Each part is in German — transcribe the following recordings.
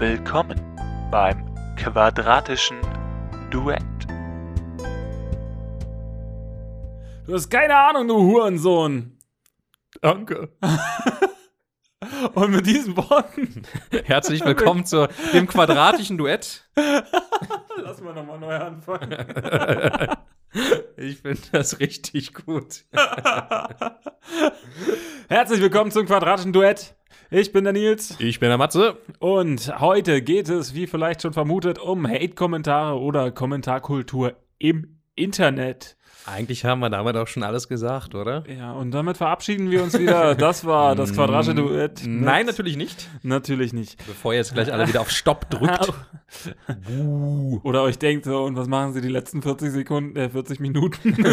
Willkommen beim quadratischen Duett. Du hast keine Ahnung, du Hurensohn. Danke. Und mit diesen Worten Herzlich willkommen zu dem quadratischen Duett. lass mal nochmal neu anfangen. Ich finde das richtig gut. Herzlich willkommen zum quadratischen Duett. Ich bin der Nils Ich bin der Matze. und heute geht es, wie vielleicht schon vermutet, um Hate-Kommentare oder Kommentarkultur im Internet. Eigentlich haben wir damit auch schon alles gesagt, oder? Ja, und damit verabschieden wir uns wieder. Das war das quadratische Duett. Nein, natürlich nicht. Natürlich nicht. Bevor ihr jetzt gleich alle wieder auf Stopp drückt. Oder euch denkt so, und was machen sie die letzten 40 Sekunden, äh, 40 Minuten?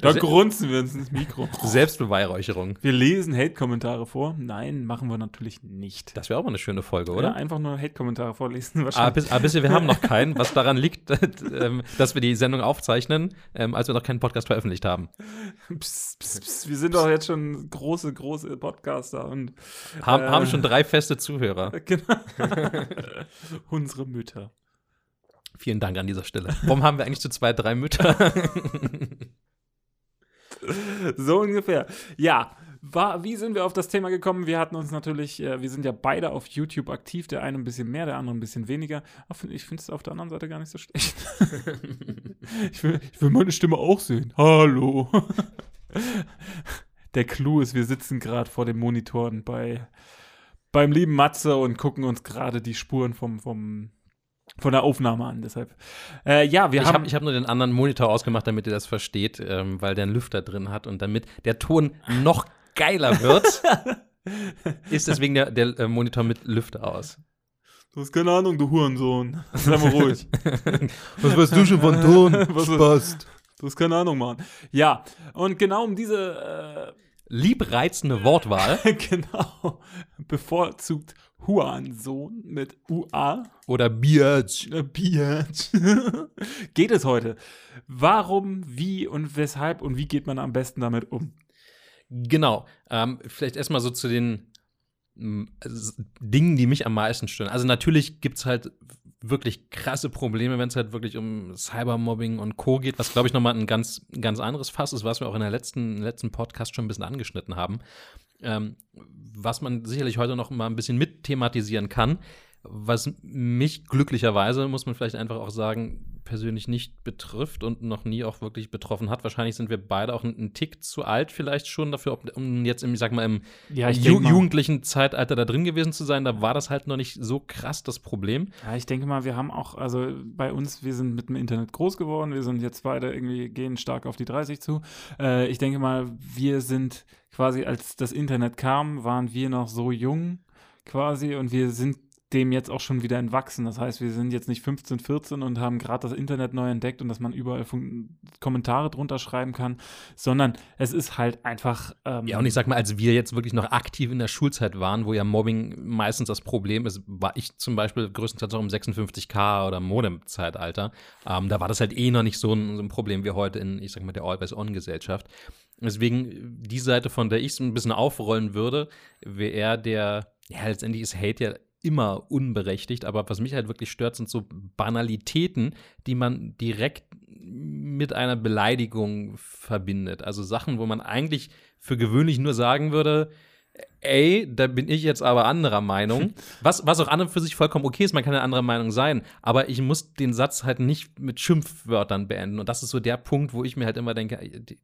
da grunzen wir uns ins Mikro. Selbstbeweihräucherung. Wir lesen Hate-Kommentare vor. Nein, machen wir natürlich nicht. Das wäre auch mal eine schöne Folge, Oder? oder? einfach nur Hate-Kommentare vorlesen. Aber Wahrscheinlich. bis, aber bisher, wir haben noch keinen, was daran liegt, ähm, dass wir die Sendung aufzeichnen, ähm, als wir noch keinen Podcast veröffentlicht haben. Psst, psst, psst. Wir sind doch jetzt schon große, große Podcaster und Haben, Äh. haben schon drei feste Zuhörer. genau. unsere Mütter. Vielen Dank an dieser Stelle. Warum haben wir eigentlich zu zwei, drei Mütter? So ungefähr. Ja, war, wie sind wir auf das Thema gekommen? Wir hatten uns natürlich, äh, wir sind ja beide auf YouTube aktiv, der eine ein bisschen mehr, der andere ein bisschen weniger. Find- Ich finde es auf der anderen Seite gar nicht so schlecht. ich, will, ich will meine Stimme auch sehen. Hallo. der Clou ist, wir sitzen gerade vor den Monitoren bei, beim lieben Matze und gucken uns gerade die Spuren vom, vom, von der Aufnahme an. Deshalb, äh, ja, wir Ich haben. habe ich hab nur den anderen Monitor ausgemacht, damit ihr das versteht, ähm, weil der einen Lüfter drin hat und damit der Ton noch geiler wird, ist deswegen der, der äh, Monitor mit Lüfter aus. Du hast keine Ahnung, du Hurensohn. Sei mal ruhig. Was weißt du schon von Ton? Was- Spaß. Du hast keine Ahnung, Mann. Ja, und genau um diese, Liebreizende Wortwahl äh, genau, bevorzugt Hurensohn mit UA, oder Biatch. äh, Biatch, geht es heute. Warum, wie und weshalb und wie geht man am besten damit um? Genau. Ähm, vielleicht erstmal so zu den m, s- Dingen, die mich am meisten stören. Also natürlich gibt es halt wirklich krasse Probleme, wenn es halt wirklich um Cybermobbing und Co. geht, was glaube ich nochmal ein ganz, ganz anderes Fass ist, was wir auch in der letzten, letzten Podcast schon ein bisschen angeschnitten haben. Ähm, was man sicherlich heute noch mal ein bisschen mit thematisieren kann, was mich glücklicherweise, muss man vielleicht einfach auch sagen, persönlich nicht betrifft und noch nie auch wirklich betroffen hat. Wahrscheinlich sind wir beide auch einen Tick zu alt vielleicht schon dafür, um jetzt im, ich sag mal, im Ja, Ju mal- jugendlichen Zeitalter da drin gewesen zu sein. Da war das halt noch nicht so krass das Problem. Ja, ich denke mal, wir haben auch, also bei uns, wir sind mit dem Internet groß geworden, wir sind jetzt beide irgendwie, gehen stark auf die 30 zu. Äh, ich denke mal, wir sind quasi, als das Internet kam, waren wir noch so jung quasi und wir sind dem jetzt auch schon wieder entwachsen. Das heißt, wir sind jetzt nicht 15, 14 und haben gerade das Internet neu entdeckt und dass man überall Fun Kommentare drunter schreiben kann, sondern es ist halt einfach. Ähm, Ja, und ich sag mal, als wir jetzt wirklich noch aktiv in der Schulzeit waren, wo ja Mobbing meistens das Problem ist, war ich zum Beispiel größtenteils auch im 56K oder Modem-Zeitalter. Ähm, da war das halt eh noch nicht so ein, so ein Problem wie heute in, ich sag mal, der Always-On-Gesellschaft. Deswegen, die Seite, von der ich es ein bisschen aufrollen würde, wäre der, ja, letztendlich ist Hate ja immer unberechtigt, aber was mich halt wirklich stört, sind so Banalitäten, die man direkt mit einer Beleidigung verbindet. Also Sachen, wo man eigentlich für gewöhnlich nur sagen würde, ey, da bin ich jetzt aber anderer Meinung. Was, was auch an und für sich vollkommen okay ist, man kann eine andere Meinung sein, aber ich muss den Satz halt nicht mit Schimpfwörtern beenden. Und das ist so der Punkt, wo ich mir halt immer denke, die-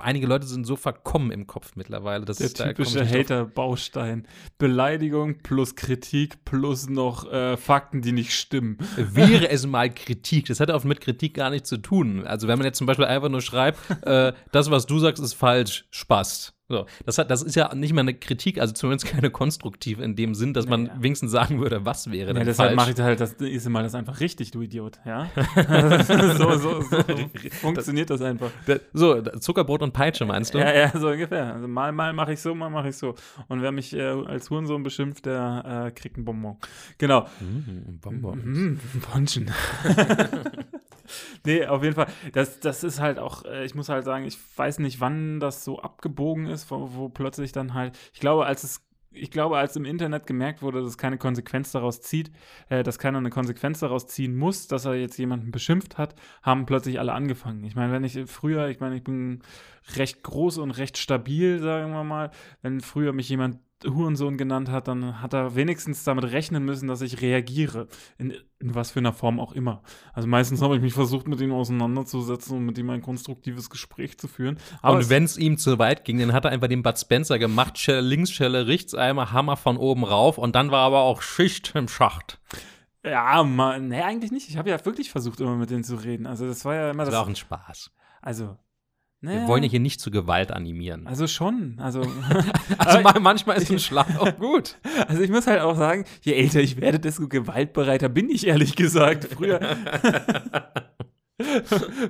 einige Leute sind so verkommen im Kopf mittlerweile. Das Der ist, typische. Hater-Baustein. Beleidigung plus Kritik plus noch äh, Fakten, die nicht stimmen. wäre es mal Kritik. Das hat oft mit Kritik gar nichts zu tun. Also wenn man jetzt zum Beispiel einfach nur schreibt, äh, das, was du sagst, ist falsch, Spaß. So, das, hat, das ist ja nicht mal eine Kritik, also zumindest keine konstruktive in dem Sinn, dass man Naja. wenigstens sagen würde, was wäre Ja, denn deshalb falsch. mache ich halt das nächste Mal das einfach richtig, du Idiot. Ja? so, so, so funktioniert das einfach. Da- so, Zuckerbrot und Peitsche meinst du? Ja, ja, so ungefähr. Also mal, mal mache ich so, mal mache ich so. Und wer mich äh, als Hurensohn beschimpft, der äh, kriegt ein Bonbon. Genau. Mm, Bonbons. Mhm, Bonchen. nee, auf jeden Fall. Das, das ist halt auch, äh, ich muss halt sagen, ich weiß nicht, wann das so abgebogen ist, wo, wo plötzlich dann halt, ich glaube, als es ich glaube, als im Internet gemerkt wurde, dass keine Konsequenz daraus zieht, äh, dass keiner eine Konsequenz daraus ziehen muss, dass er jetzt jemanden beschimpft hat, haben plötzlich alle angefangen. Ich meine, wenn ich früher, ich meine, ich bin recht groß und recht stabil, sagen wir mal, wenn früher mich jemand Hurensohn genannt hat, dann hat er wenigstens damit rechnen müssen, dass ich reagiere. In, in was für einer Form auch immer. Also meistens habe ich mich versucht, mit ihm auseinanderzusetzen und mit ihm ein konstruktives Gespräch zu führen. Aber und wenn es ihm zu weit ging, dann hat er einfach den Bud Spencer gemacht, Schelle links, Schelle rechts, einmal Hammer von oben rauf und dann war aber auch Schicht im Schacht. Ja, man, nee, eigentlich nicht. Ich habe ja wirklich versucht, immer mit denen zu reden. Also das war ja immer das. Das war auch ein Spaß. Also, naja. Wir wollen ja hier nicht zu Gewalt animieren. Also schon. Also, also manchmal ist ein Schlag auch gut. Also ich muss halt auch sagen, je älter ich werde, desto gewaltbereiter bin ich, ehrlich gesagt. Früher.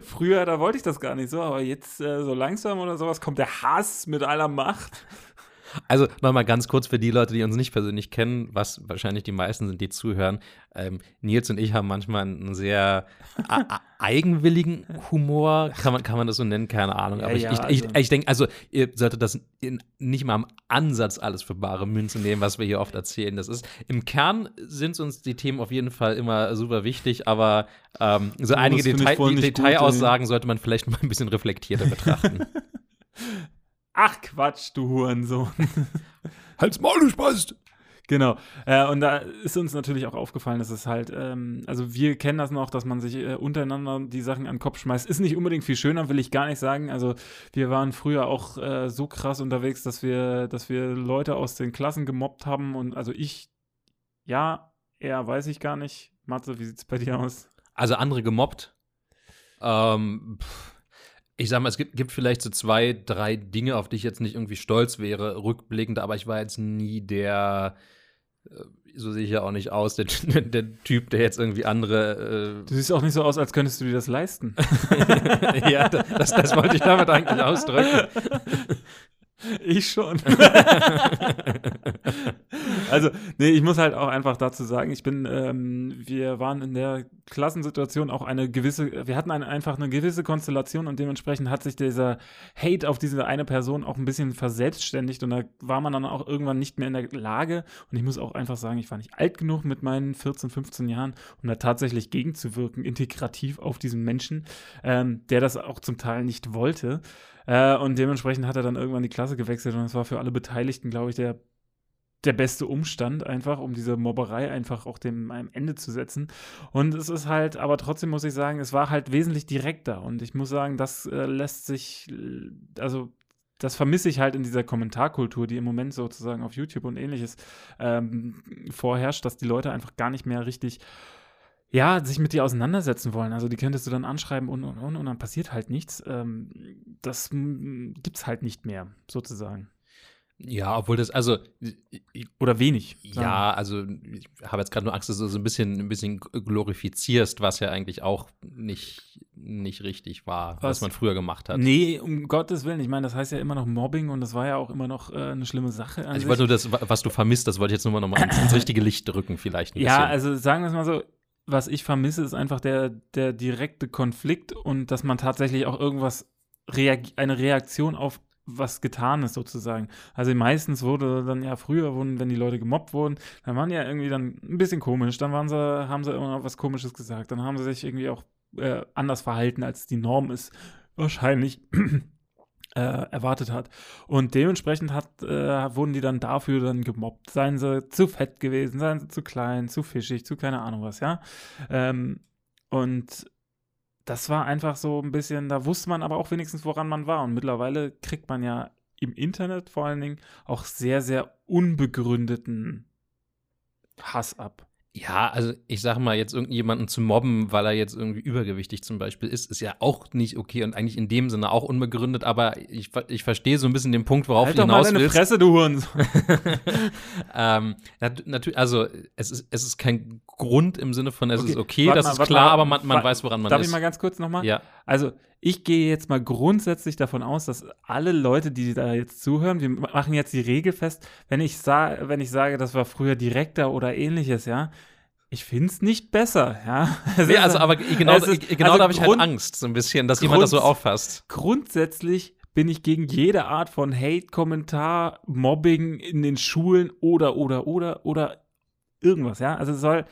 Früher, da wollte ich das gar nicht so, aber jetzt äh, so langsam oder sowas kommt der Hass mit aller Macht. Also nochmal ganz kurz für die Leute, die uns nicht persönlich kennen, was wahrscheinlich die meisten sind, die zuhören. Ähm, Nils und ich haben manchmal einen sehr eigenwilligen Humor, kann man, kann man das so nennen, keine Ahnung. Aber ja, ich, ja, ich, also. ich, ich denke, also ihr solltet das in, nicht mal am Ansatz alles für bare Münze nehmen, was wir hier oft erzählen. Das ist im Kern sind uns die Themen auf jeden Fall immer super wichtig, aber ähm, so oh, einige Detail, Detailaussagen sollte man vielleicht mal ein bisschen reflektierter betrachten. Ach Quatsch, du Hurensohn. Halt's Maul, du Spast! Genau. Äh, und da ist uns natürlich auch aufgefallen, dass es halt, ähm, also wir kennen das noch, dass man sich äh, untereinander die Sachen an den Kopf schmeißt. Ist nicht unbedingt viel schöner, will ich gar nicht sagen. Also wir waren früher auch äh, so krass unterwegs, dass wir, dass wir Leute aus den Klassen gemobbt haben. Und also ich, ja, eher weiß ich gar nicht. Matze, wie sieht's bei dir aus? Also andere gemobbt. Ähm, pff ich sag mal, es gibt, gibt, vielleicht so zwei, drei Dinge, auf die ich jetzt nicht irgendwie stolz wäre, rückblickend, aber ich war jetzt nie der, äh, so sehe ich ja auch nicht aus, der, der Typ, der jetzt irgendwie andere. Äh du siehst auch nicht so aus, als könntest du dir das leisten. ja, das, das wollte ich damit eigentlich ausdrücken. Ich schon. also, nee, ich muss halt auch einfach dazu sagen, ich bin, ähm, wir waren in der Klassensituation auch eine gewisse, wir hatten eine, einfach eine gewisse Konstellation und dementsprechend hat sich dieser Hate auf diese eine Person auch ein bisschen verselbstständigt und da war man dann auch irgendwann nicht mehr in der Lage und ich muss auch einfach sagen, ich war nicht alt genug mit meinen 14, 15 Jahren, um da tatsächlich gegenzuwirken, integrativ auf diesen Menschen, ähm, der das auch zum Teil nicht wollte. Äh, und dementsprechend hat er dann irgendwann die Klasse gewechselt und das war für alle Beteiligten, glaube ich, der der beste Umstand einfach, um diese Mobberei einfach auch dem einem Ende zu setzen. Und es ist halt, aber trotzdem muss ich sagen, es war halt wesentlich direkter. Und ich muss sagen, das äh, lässt sich, also das vermisse ich halt in dieser Kommentarkultur, die im Moment sozusagen auf YouTube und ähnliches ähm, vorherrscht, dass die Leute einfach gar nicht mehr richtig ja, sich mit dir auseinandersetzen wollen. Also die könntest du dann anschreiben und und und und dann passiert halt nichts. Ähm, das gibt's halt nicht mehr, sozusagen. Ja, obwohl das, also. Oder wenig. Ja, also ich habe jetzt gerade nur Angst, dass du so ein bisschen, ein bisschen glorifizierst, was ja eigentlich auch nicht, nicht richtig war, was? was man früher gemacht hat. Nee, um Gottes Willen. Ich meine, das heißt ja immer noch Mobbing und das war ja auch immer noch äh, eine schlimme Sache. Also ich wollte nur das, was du vermisst, das wollte ich jetzt nur mal ins, ins richtige Licht drücken, vielleicht ja, bisschen. Ja, also sagen wir es mal so, was ich vermisse, ist einfach der, der direkte Konflikt und dass man tatsächlich auch irgendwas, eine Reaktion auf was getan ist sozusagen. Also meistens wurde dann ja früher, wurden, wenn die Leute gemobbt wurden, dann waren die ja irgendwie dann ein bisschen komisch, dann waren sie, haben sie immer was Komisches gesagt, dann haben sie sich irgendwie auch äh, anders verhalten, als die Norm ist. Wahrscheinlich äh, erwartet hat. Und dementsprechend hat, äh, wurden die dann dafür dann gemobbt. Seien sie zu fett gewesen, seien sie zu klein, zu fischig, zu keine Ahnung was, ja. Ähm, und das war einfach so ein bisschen, da wusste man aber auch wenigstens, woran man war. Und mittlerweile kriegt man ja im Internet vor allen Dingen auch sehr, sehr unbegründeten Hass ab. Ja, also ich sag mal, jetzt irgendjemanden zu mobben, weil er jetzt irgendwie übergewichtig zum Beispiel ist, ist ja auch nicht okay und eigentlich in dem Sinne auch unbegründet, aber ich, ich verstehe so ein bisschen den Punkt, worauf halt du hinaus mal deine willst. Fresse, du Hurensohn. ähm, natürlich, also es ist, es ist kein Grund im Sinne von, es okay. ist okay, warte das mal, ist klar, mal, aber man, man weiß, woran man darf ist. Darf ich mal ganz kurz nochmal? Ja. Also ich gehe jetzt mal grundsätzlich davon aus, dass alle Leute, die da jetzt zuhören, wir machen jetzt die Regel fest, wenn ich, sa wenn ich sage, das war früher direkter oder ähnliches, ja, ich finde es nicht besser, ja. Nee, also, aber genau, ist, genau also da habe ich halt Angst, so ein bisschen, dass Grund, jemand das so auffasst. Grundsätzlich bin ich gegen jede Art von Hate, Kommentar, Mobbing in den Schulen oder, oder, oder, oder irgendwas, ja. Also es soll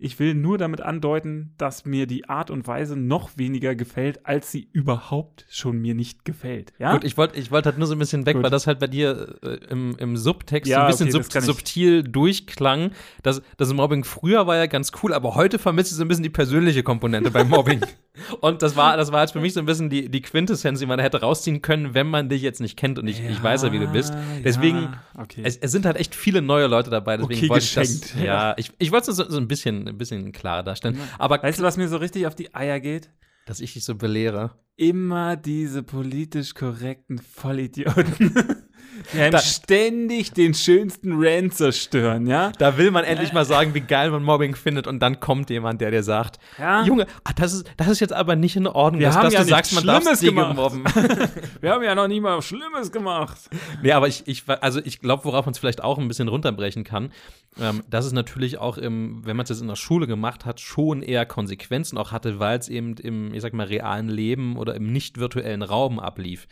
ich will nur damit andeuten, dass mir die Art und Weise noch weniger gefällt, als sie überhaupt schon mir nicht gefällt. Ja? Gut, ich wollte ich wollt halt nur so ein bisschen weg, Gut. weil das halt bei dir äh, im, im Subtext ja, so ein bisschen okay, sub subtil durchklang. Das, das Mobbing früher war ja ganz cool, aber heute vermisse ich so ein bisschen die persönliche Komponente beim Mobbing. und das war, das war jetzt für mich so ein bisschen die, die Quintessenz, die man hätte rausziehen können, wenn man dich jetzt nicht kennt und ich, ja, ich weiß ja, wie du bist. Deswegen, ja, okay. es, es, sind halt echt viele neue Leute dabei, deswegen okay, wollte ich das. Ja, ich, ich wollte es so, so ein bisschen ein bisschen klarer darstellen. Aber weißt du, was mir so richtig auf die Eier geht? Dass ich dich so belehre. Immer diese politisch korrekten Vollidioten. Die einem ständig den schönsten Rant zerstören, ja? Da will man endlich mal sagen, wie geil man Mobbing findet und dann kommt jemand, der dir sagt, ja? Junge, ach, das, ist, das ist jetzt aber nicht in Ordnung, Wir dass, haben dass ja du sagst, man darf gemacht. mobben. Wir haben ja noch nie mal Schlimmes gemacht. Nee, aber ich, ich, also ich glaube, worauf man es vielleicht auch ein bisschen runterbrechen kann, ähm, dass es natürlich auch im, wenn man es jetzt in der Schule gemacht hat, schon eher Konsequenzen auch hatte, weil es eben im, ich sag mal, realen Leben oder im nicht virtuellen Raum ablief.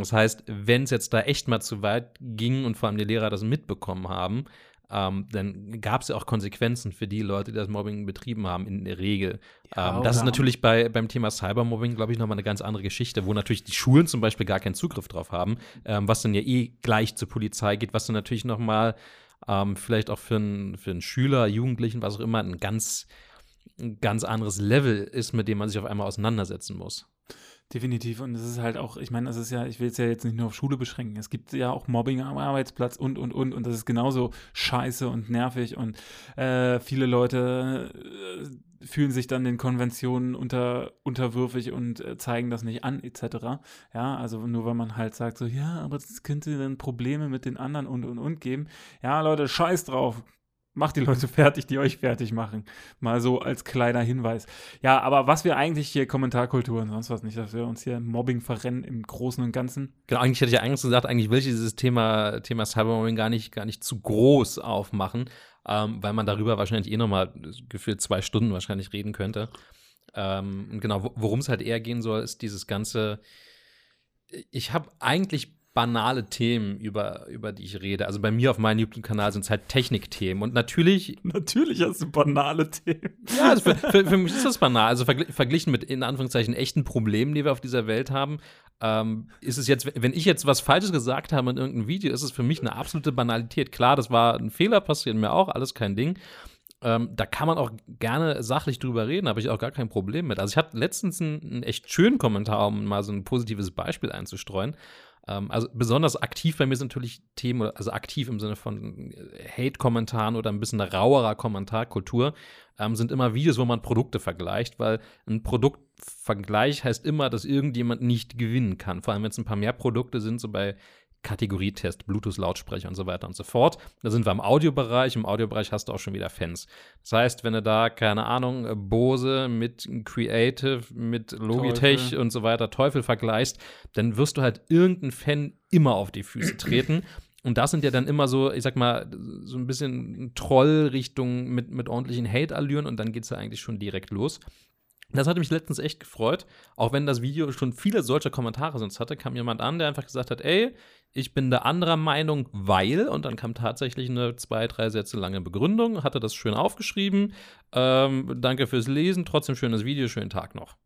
Das heißt, wenn es jetzt da echt mal zu weit ging und vor allem die Lehrer das mitbekommen haben, ähm, dann gab es ja auch Konsequenzen für die Leute, die das Mobbing betrieben haben, in der Regel. Ja, ähm, das ist natürlich bei, beim Thema Cybermobbing, glaube ich, nochmal eine ganz andere Geschichte, wo natürlich die Schulen zum Beispiel gar keinen Zugriff drauf haben, ähm, was dann ja eh gleich zur Polizei geht, was dann natürlich nochmal ähm, vielleicht auch für einen für Schüler, Jugendlichen, was auch immer, ein ganz, ein ganz anderes Level ist, mit dem man sich auf einmal auseinandersetzen muss. Definitiv. Und es ist halt auch, ich meine, das ist ja, ich will es ja jetzt nicht nur auf Schule beschränken. Es gibt ja auch Mobbing am Arbeitsplatz und, und, und. Und das ist genauso scheiße und nervig. Und äh, viele Leute äh, fühlen sich dann den Konventionen unter, unterwürfig und äh, zeigen das nicht an, etc. Ja, also nur weil man halt sagt, so, ja, aber es könnte dann Probleme mit den anderen und, und, und geben. Ja, Leute, scheiß drauf macht die Leute fertig, die euch fertig machen. Mal so als kleiner Hinweis. Ja, aber was wir eigentlich hier Kommentarkultur und sonst was nicht, dass wir uns hier Mobbing verrennen im Großen und Ganzen. Genau, eigentlich hätte ich ja eigentlich gesagt, eigentlich will ich dieses Thema, Thema Cybermobbing gar nicht, gar nicht zu groß aufmachen, ähm, weil man darüber wahrscheinlich eh nochmal gefühlt zwei Stunden wahrscheinlich reden könnte. Ähm, genau, worum es halt eher gehen soll, ist dieses ganze ich habe eigentlich banale Themen, über, über die ich rede. Also bei mir auf meinem YouTube-Kanal sind es halt Technikthemen. Und natürlich. Natürlich hast du banale Themen. Ja, also für, für, für, mich ist das banal. Also vergl verglichen mit in Anführungszeichen echten Problemen, die wir auf dieser Welt haben, ähm, ist es jetzt, wenn ich jetzt was Falsches gesagt habe in irgendeinem Video, ist es für mich eine absolute Banalität. Klar, das war ein Fehler, passiert mir auch, alles kein Ding. Ähm, da kann man auch gerne sachlich drüber reden, habe ich auch gar kein Problem mit. Also ich hatte letztens einen, einen echt schönen Kommentar, um mal so ein positives Beispiel einzustreuen. Ähm, also besonders aktiv bei mir sind natürlich Themen, also aktiv im Sinne von äh, Hate-Kommentaren oder ein bisschen rauerer Kommentarkultur, ähm, sind immer Videos, wo man Produkte vergleicht, weil ein Produktvergleich heißt immer, dass irgendjemand nicht gewinnen kann. Vor allem, wenn es ein paar mehr Produkte sind, so bei Kategorietest, Bluetooth-Lautsprecher und so weiter und so fort. Da sind wir im Audiobereich. Im Audiobereich hast du auch schon wieder Fans. Das heißt, wenn du da, keine Ahnung, Bose mit Creative, mit Logitech Teufel. und so weiter Teufel vergleichst, dann wirst du halt irgendeinen Fan immer auf die Füße treten. Und das sind ja dann immer so, ich sag mal, so ein bisschen Troll-Richtung mit, mit ordentlichen Hate-Allüren und dann geht es ja eigentlich schon direkt los. Das hatte mich letztens echt gefreut, auch wenn das Video schon viele solcher Kommentare sonst hatte, kam jemand an, der einfach gesagt hat, ey, ich bin da anderer Meinung, weil, und dann kam tatsächlich eine zwei, drei Sätze lange Begründung, hatte das schön aufgeschrieben, ähm, danke fürs Lesen, trotzdem schönes Video, schönen Tag noch.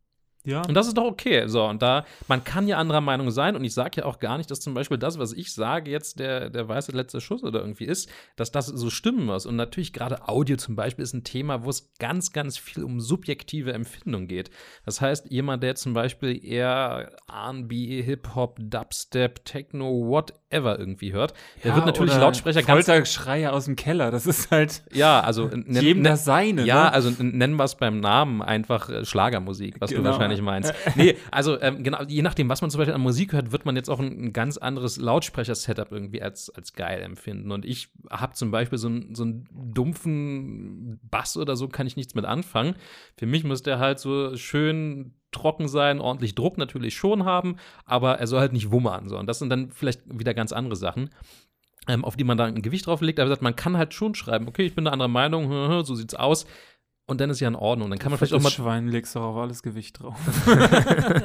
Ja. Und das ist doch okay. So, und da, man kann ja anderer Meinung sein und ich sage ja auch gar nicht, dass zum Beispiel das, was ich sage, jetzt der, der weiße letzte Schuss oder irgendwie ist, dass das so stimmen muss. Und natürlich gerade Audio zum Beispiel ist ein Thema, wo es ganz, ganz viel um subjektive Empfindung geht. Das heißt, jemand, der zum Beispiel eher R&B, Hip-Hop, Dubstep, Techno, whatever irgendwie hört, der ja, wird natürlich Lautsprecher ganz. Folterschreie aus dem Keller, das ist halt. Ja, also. Jedem das seine. Ja, ne? also nennen wir es beim Namen einfach äh, Schlagermusik, was genau. du wahrscheinlich wahrscheinlich meinst. nee, also ähm, genau, je nachdem, was man zum Beispiel an Musik hört, wird man jetzt auch ein, ein ganz anderes Lautsprecher-Setup irgendwie als, als geil empfinden. Und ich habe zum Beispiel so, ein, so einen dumpfen Bass oder so, kann ich nichts mit anfangen. Für mich muss der halt so schön trocken sein, ordentlich Druck natürlich schon haben, aber er soll halt nicht wummern. So. Und das sind dann vielleicht wieder ganz andere Sachen. Ähm, auf die man da ein Gewicht drauf legt, aber man kann halt schon schreiben, okay, ich bin eine andere Meinung, so sieht's aus und dann ist ja in Ordnung. Dann kann man vielleicht auch mal. Schwein legst du auf alles Gewicht drauf.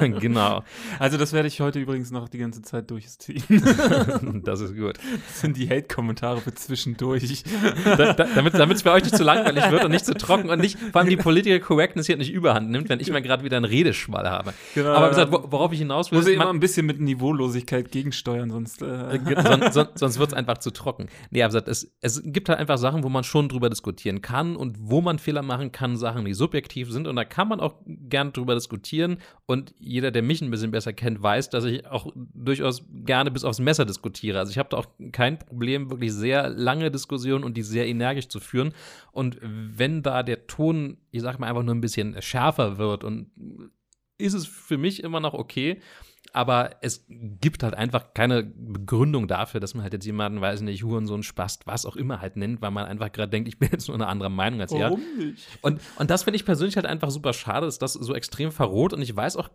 genau, Also das werde ich heute übrigens noch die ganze Zeit durchziehen. das ist gut. Das sind die Hate-Kommentare für zwischendurch. Da, da, damit es für euch nicht zu langweilig wird und nicht zu trocken und nicht, vor allem die Political Correctness hier nicht überhand nimmt, wenn ich mal gerade wieder einen Redeschwall habe. Genau, Aber wie gesagt, wo, worauf ich hinaus will, muss ich ist, immer man, ein bisschen mit Niveaulosigkeit gegensteuern, sonst. Äh, sonst, sonst, sonst wird es einfach zu trocken. Nee, aber gesagt, es, es gibt halt einfach Sachen, wo man schon drüber diskutieren kann und wo man Fehler machen kann, Sachen, die subjektiv sind. Und da kann man auch gern drüber diskutieren. Und jeder, der mich ein bisschen besser kennt, weiß, dass ich auch durchaus gerne bis aufs Messer diskutiere. Also ich habe da auch kein Problem, wirklich sehr lange Diskussionen und die sehr energisch zu führen. Und wenn da der Ton, ich sag mal, einfach nur ein bisschen schärfer wird und ist es für mich immer noch okay. Aber es gibt halt einfach keine Begründung dafür, dass man halt jetzt jemanden, weiß nicht, Hurensohn, Spast, was auch immer halt nennt, weil man einfach gerade denkt, ich bin jetzt nur eine andere Meinung als er. warum nicht? Und, und das finde ich persönlich halt einfach super schade, dass das so extrem verroht und ich weiß auch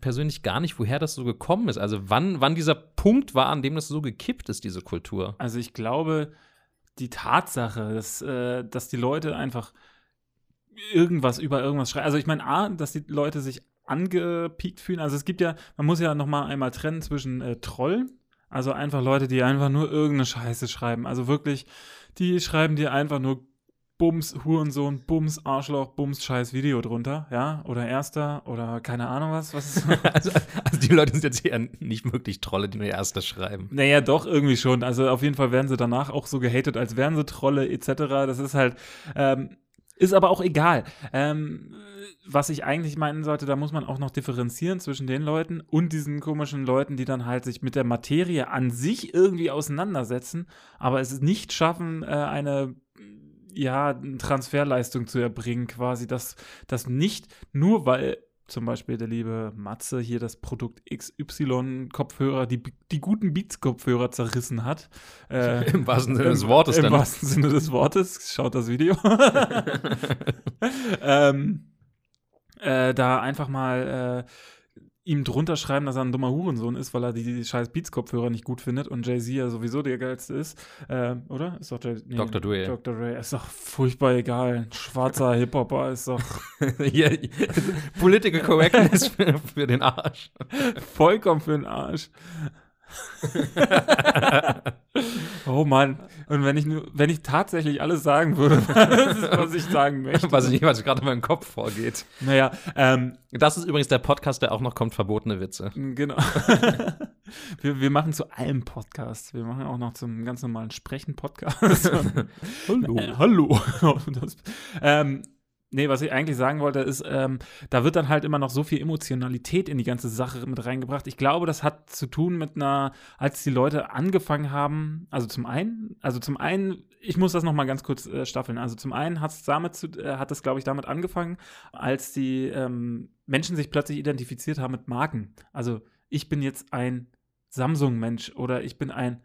persönlich gar nicht, woher das so gekommen ist. Also wann, wann dieser Punkt war, an dem das so gekippt ist, diese Kultur. Also ich glaube, die Tatsache, dass, äh, dass die Leute einfach irgendwas über irgendwas schreiben. Also ich meine, A, dass die Leute sich angepiekt fühlen. Also es gibt ja, man muss ja noch mal einmal trennen zwischen äh, Troll, also einfach Leute, die einfach nur irgendeine Scheiße schreiben. Also wirklich, die schreiben dir einfach nur Bums, Hurensohn, Bums, Arschloch, Bums, scheiß Video drunter, ja, oder Erster oder keine Ahnung was, was ist Also, also die Leute sind jetzt eher nicht wirklich Trolle, die nur Erster schreiben. Naja, doch, irgendwie schon. Also auf jeden Fall werden sie danach auch so gehatet, als wären sie Trolle etc. Das ist halt, ähm, ist aber auch egal. Ähm, was ich eigentlich meinen sollte, da muss man auch noch differenzieren zwischen den Leuten und diesen komischen Leuten, die dann halt sich mit der Materie an sich irgendwie auseinandersetzen, aber es nicht schaffen, äh, eine ja, Transferleistung zu erbringen, quasi, dass das nicht nur weil zum Beispiel der liebe Matze hier das Produkt XY-Kopfhörer, die, die guten Beats-Kopfhörer zerrissen hat. Äh, Im wahrsten Sinne des Wortes Im dann. wahrsten Sinne des Wortes. Schaut das Video. ähm, äh, da einfach mal äh, ihm drunter schreiben, dass er ein dummer Hurensohn ist, weil er die, die scheiß Beats-Kopfhörer nicht gut findet und Jay-Z ja sowieso der geilste ist. Äh, oder? Ist doch Jay nee, Dr. Dre. Dr. Dre. Ist doch furchtbar egal. Ein schwarzer Hip-Hopper ist doch ja, Political Correctness für, für den Arsch. vollkommen für den Arsch. oh Mann. Und wenn ich nur, wenn ich tatsächlich alles sagen würde, ist, was ich sagen möchte. Was nicht, was gerade in meinem Kopf vorgeht. Naja, ähm, Das ist übrigens der Podcast, der auch noch kommt, verbotene Witze. genau. wir, wir machen zu allem Podcast. Wir machen auch noch zum ganz normalen Sprechen-Podcast. Hallo. Äh, hallo. das, ähm, nee, was ich eigentlich sagen wollte, ist, ähm, da wird dann halt immer noch so viel Emotionalität in die ganze Sache mit reingebracht. Ich glaube, das hat zu tun mit einer, als die Leute angefangen haben, also zum einen, also zum einen, ich muss das noch mal ganz kurz äh, staffeln. Also zum einen hat's damit zu, äh, hat es, glaube ich, damit angefangen, als die ähm, Menschen sich plötzlich identifiziert haben mit Marken. Also ich bin jetzt ein Samsung-Mensch oder ich bin ein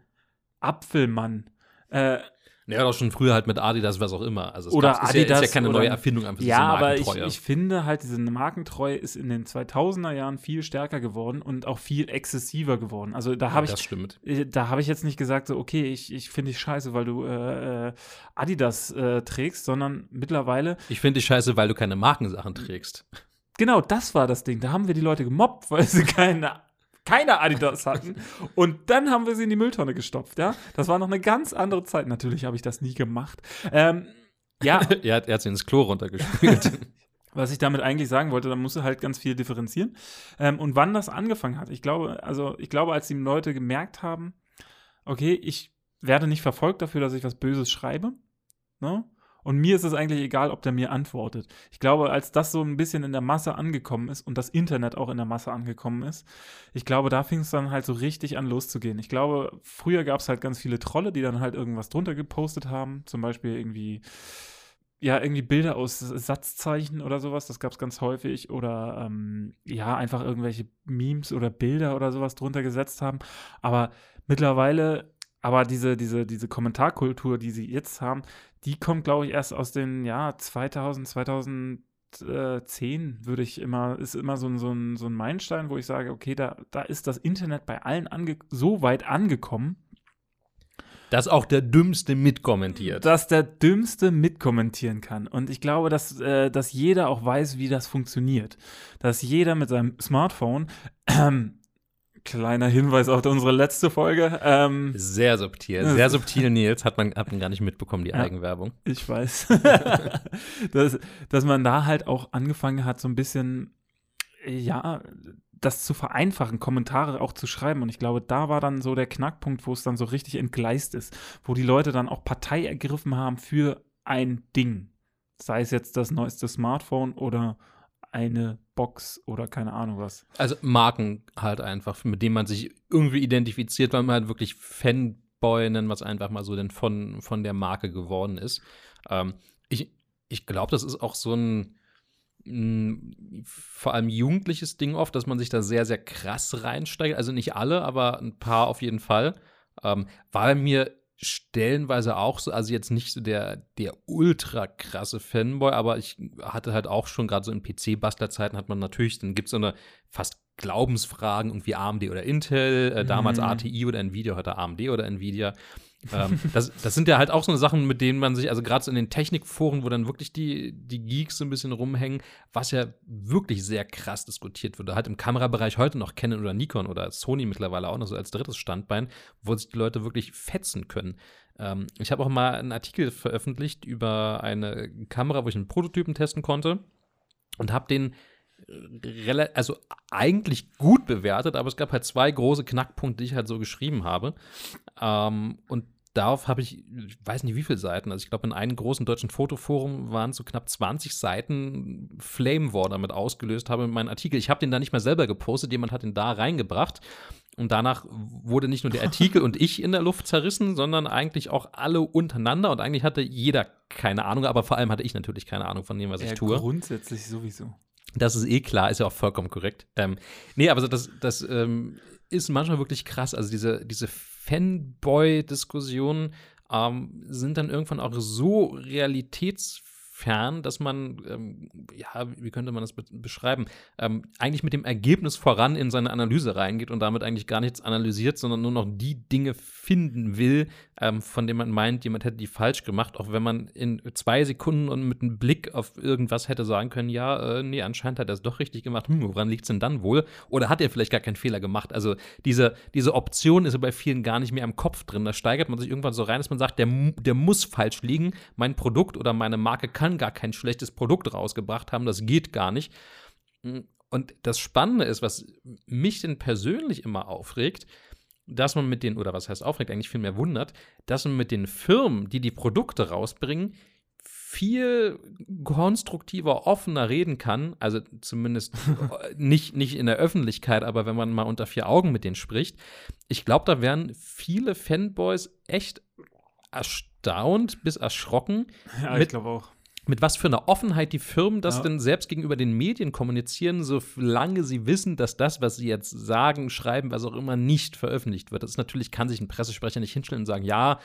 Apfelmann. Äh, Ja, doch schon früher halt mit Adidas, was auch immer. Also es Oder gab's- ist ja, ist ja Adidas keine oder- neue Erfindung, einfach Ja, aber ich, ich finde halt, diese Markentreue ist in den 2000er Jahren viel stärker geworden und auch viel exzessiver geworden. Also da habe das ich, stimmt. äh, da habe ich jetzt nicht gesagt, so, okay, ich, ich finde dich scheiße, weil du äh, äh, Adidas äh, trägst, sondern mittlerweile, Ich finde dich scheiße, weil du keine Markensachen trägst. genau das war das Ding. Da haben wir die Leute gemobbt, weil sie keine, keine Adidas hatten. Und dann haben wir sie in die Mülltonne gestopft, ja. Das war noch eine ganz andere Zeit. Natürlich habe ich das nie gemacht. Ähm, ja, er, hat, er hat sie ins Klo runtergespült. Was ich damit eigentlich sagen wollte, da musst du halt ganz viel differenzieren. Ähm, und wann das angefangen hat, ich glaube, also ich glaube, als die Leute gemerkt haben, okay, ich werde nicht verfolgt dafür, dass ich was Böses schreibe, ne? Und mir ist es eigentlich egal, ob der mir antwortet. Ich glaube, als das so ein bisschen in der Masse angekommen ist und das Internet auch in der Masse angekommen ist, ich glaube, da fing es dann halt so richtig an loszugehen. Ich glaube, früher gab es halt ganz viele Trolle, die dann halt irgendwas drunter gepostet haben, zum Beispiel irgendwie ja, irgendwie Bilder aus Satzzeichen oder sowas, das gab es ganz häufig. Oder ähm, ja, einfach irgendwelche Memes oder Bilder oder sowas drunter gesetzt haben. Aber mittlerweile, aber diese, diese, diese Kommentarkultur, die sie jetzt haben, die kommt, glaube ich, erst aus den, ja, 2000, 2010 würde ich immer, ist immer so ein, so ein, so ein Meilenstein, wo ich sage, okay, da, da ist das Internet bei allen so weit angekommen, Dass auch der Dümmste mitkommentiert. Dass der Dümmste mitkommentieren kann. Und ich glaube, dass, äh, dass jeder auch weiß, wie das funktioniert. Dass jeder mit seinem Smartphone, ähm, kleiner Hinweis auf unsere letzte Folge, ähm, Sehr subtil. Sehr subtil, Nils. Hat man, hat man gar nicht mitbekommen, die Ja. Eigenwerbung. Ich weiß. dass, dass man da halt auch angefangen hat, so ein bisschen, ja, das zu vereinfachen, Kommentare auch zu schreiben. Und ich glaube, da war dann so der Knackpunkt, wo es dann so richtig entgleist ist, wo die Leute dann auch Partei ergriffen haben für ein Ding. Sei es jetzt das neueste Smartphone oder eine Box oder keine Ahnung was. Also Marken halt einfach, mit denen man sich irgendwie identifiziert, weil man halt wirklich Fanboy, nennen es einfach mal so, denn von, von der Marke geworden ist. Ähm, ich ich glaube, das ist auch so ein mh, vor allem jugendliches Ding oft, dass man sich da sehr, sehr krass reinsteigt. Also nicht alle, aber ein paar auf jeden Fall. Ähm, war bei mir stellenweise auch so, also jetzt nicht so der, der ultra krasse Fanboy, aber ich hatte halt auch schon gerade so in PC-Bastlerzeiten hat man natürlich, dann gibt es so eine fast Glaubensfragen, irgendwie AMD oder Intel, äh, damals Mhm. ATI oder Nvidia, heute AMD oder Nvidia. Ähm, das, das sind ja halt auch so Sachen, mit denen man sich, also gerade so in den Technikforen, wo dann wirklich die, die Geeks so ein bisschen rumhängen, was ja wirklich sehr krass diskutiert wird. Halt im Kamerabereich heute noch Canon oder Nikon oder Sony mittlerweile auch noch so als drittes Standbein, wo sich die Leute wirklich fetzen können. Ähm, ich habe auch mal einen Artikel veröffentlicht über eine Kamera, wo ich einen Prototypen testen konnte und habe den also eigentlich gut bewertet, aber es gab halt zwei große Knackpunkte, die ich halt so geschrieben habe. Ähm, und darauf habe ich, ich weiß nicht wie viele Seiten, also ich glaube in einem großen deutschen Fotoforum waren so knapp 20 Seiten Flame War damit ausgelöst habe mit meinem Artikel. Ich habe den da nicht mal selber gepostet, jemand hat den da reingebracht. Und danach wurde nicht nur der Artikel und ich in der Luft zerrissen, sondern eigentlich auch alle untereinander. Und eigentlich hatte jeder keine Ahnung, aber vor allem hatte ich natürlich keine Ahnung von dem, was ich tue. grundsätzlich sowieso. Das ist eh klar, ist ja auch vollkommen korrekt. Ähm, nee, aber das, das ähm, ist manchmal wirklich krass. Also diese, diese Fanboy-Diskussionen ähm, sind dann irgendwann auch so realitätsfern, dass man, ähm, ja, wie könnte man das be beschreiben, ähm, eigentlich mit dem Ergebnis voran in seine Analyse reingeht und damit eigentlich gar nichts analysiert, sondern nur noch die Dinge finden will, ähm, von denen man meint, jemand hätte die falsch gemacht, auch wenn man in zwei Sekunden und mit einem Blick auf irgendwas hätte sagen können, ja, äh, nee, anscheinend hat er es doch richtig gemacht, hm, woran liegt es denn dann wohl? Oder hat er vielleicht gar keinen Fehler gemacht? Also diese, diese Option ist ja bei vielen gar nicht mehr im Kopf drin. Da steigert man sich irgendwann so rein, dass man sagt, der, der muss falsch liegen, mein Produkt oder meine Marke kann gar kein schlechtes Produkt rausgebracht haben, das geht gar nicht. Und das Spannende ist, was mich denn persönlich immer aufregt, dass man mit den, oder was heißt aufregt, eigentlich viel mehr wundert, dass man mit den Firmen, die die Produkte rausbringen, viel konstruktiver, offener reden kann. Also zumindest nicht, nicht in der Öffentlichkeit, aber wenn man mal unter vier Augen mit denen spricht. Ich glaube, da wären viele Fanboys echt erstaunt bis erschrocken, Ja, Mit- ich glaube auch. Mit was für einer Offenheit die Firmen das Ja. denn selbst gegenüber den Medien kommunizieren, solange sie wissen, dass das, was sie jetzt sagen, schreiben, was auch immer, nicht veröffentlicht wird. Das ist natürlich, kann sich ein Pressesprecher nicht hinstellen und sagen, ja,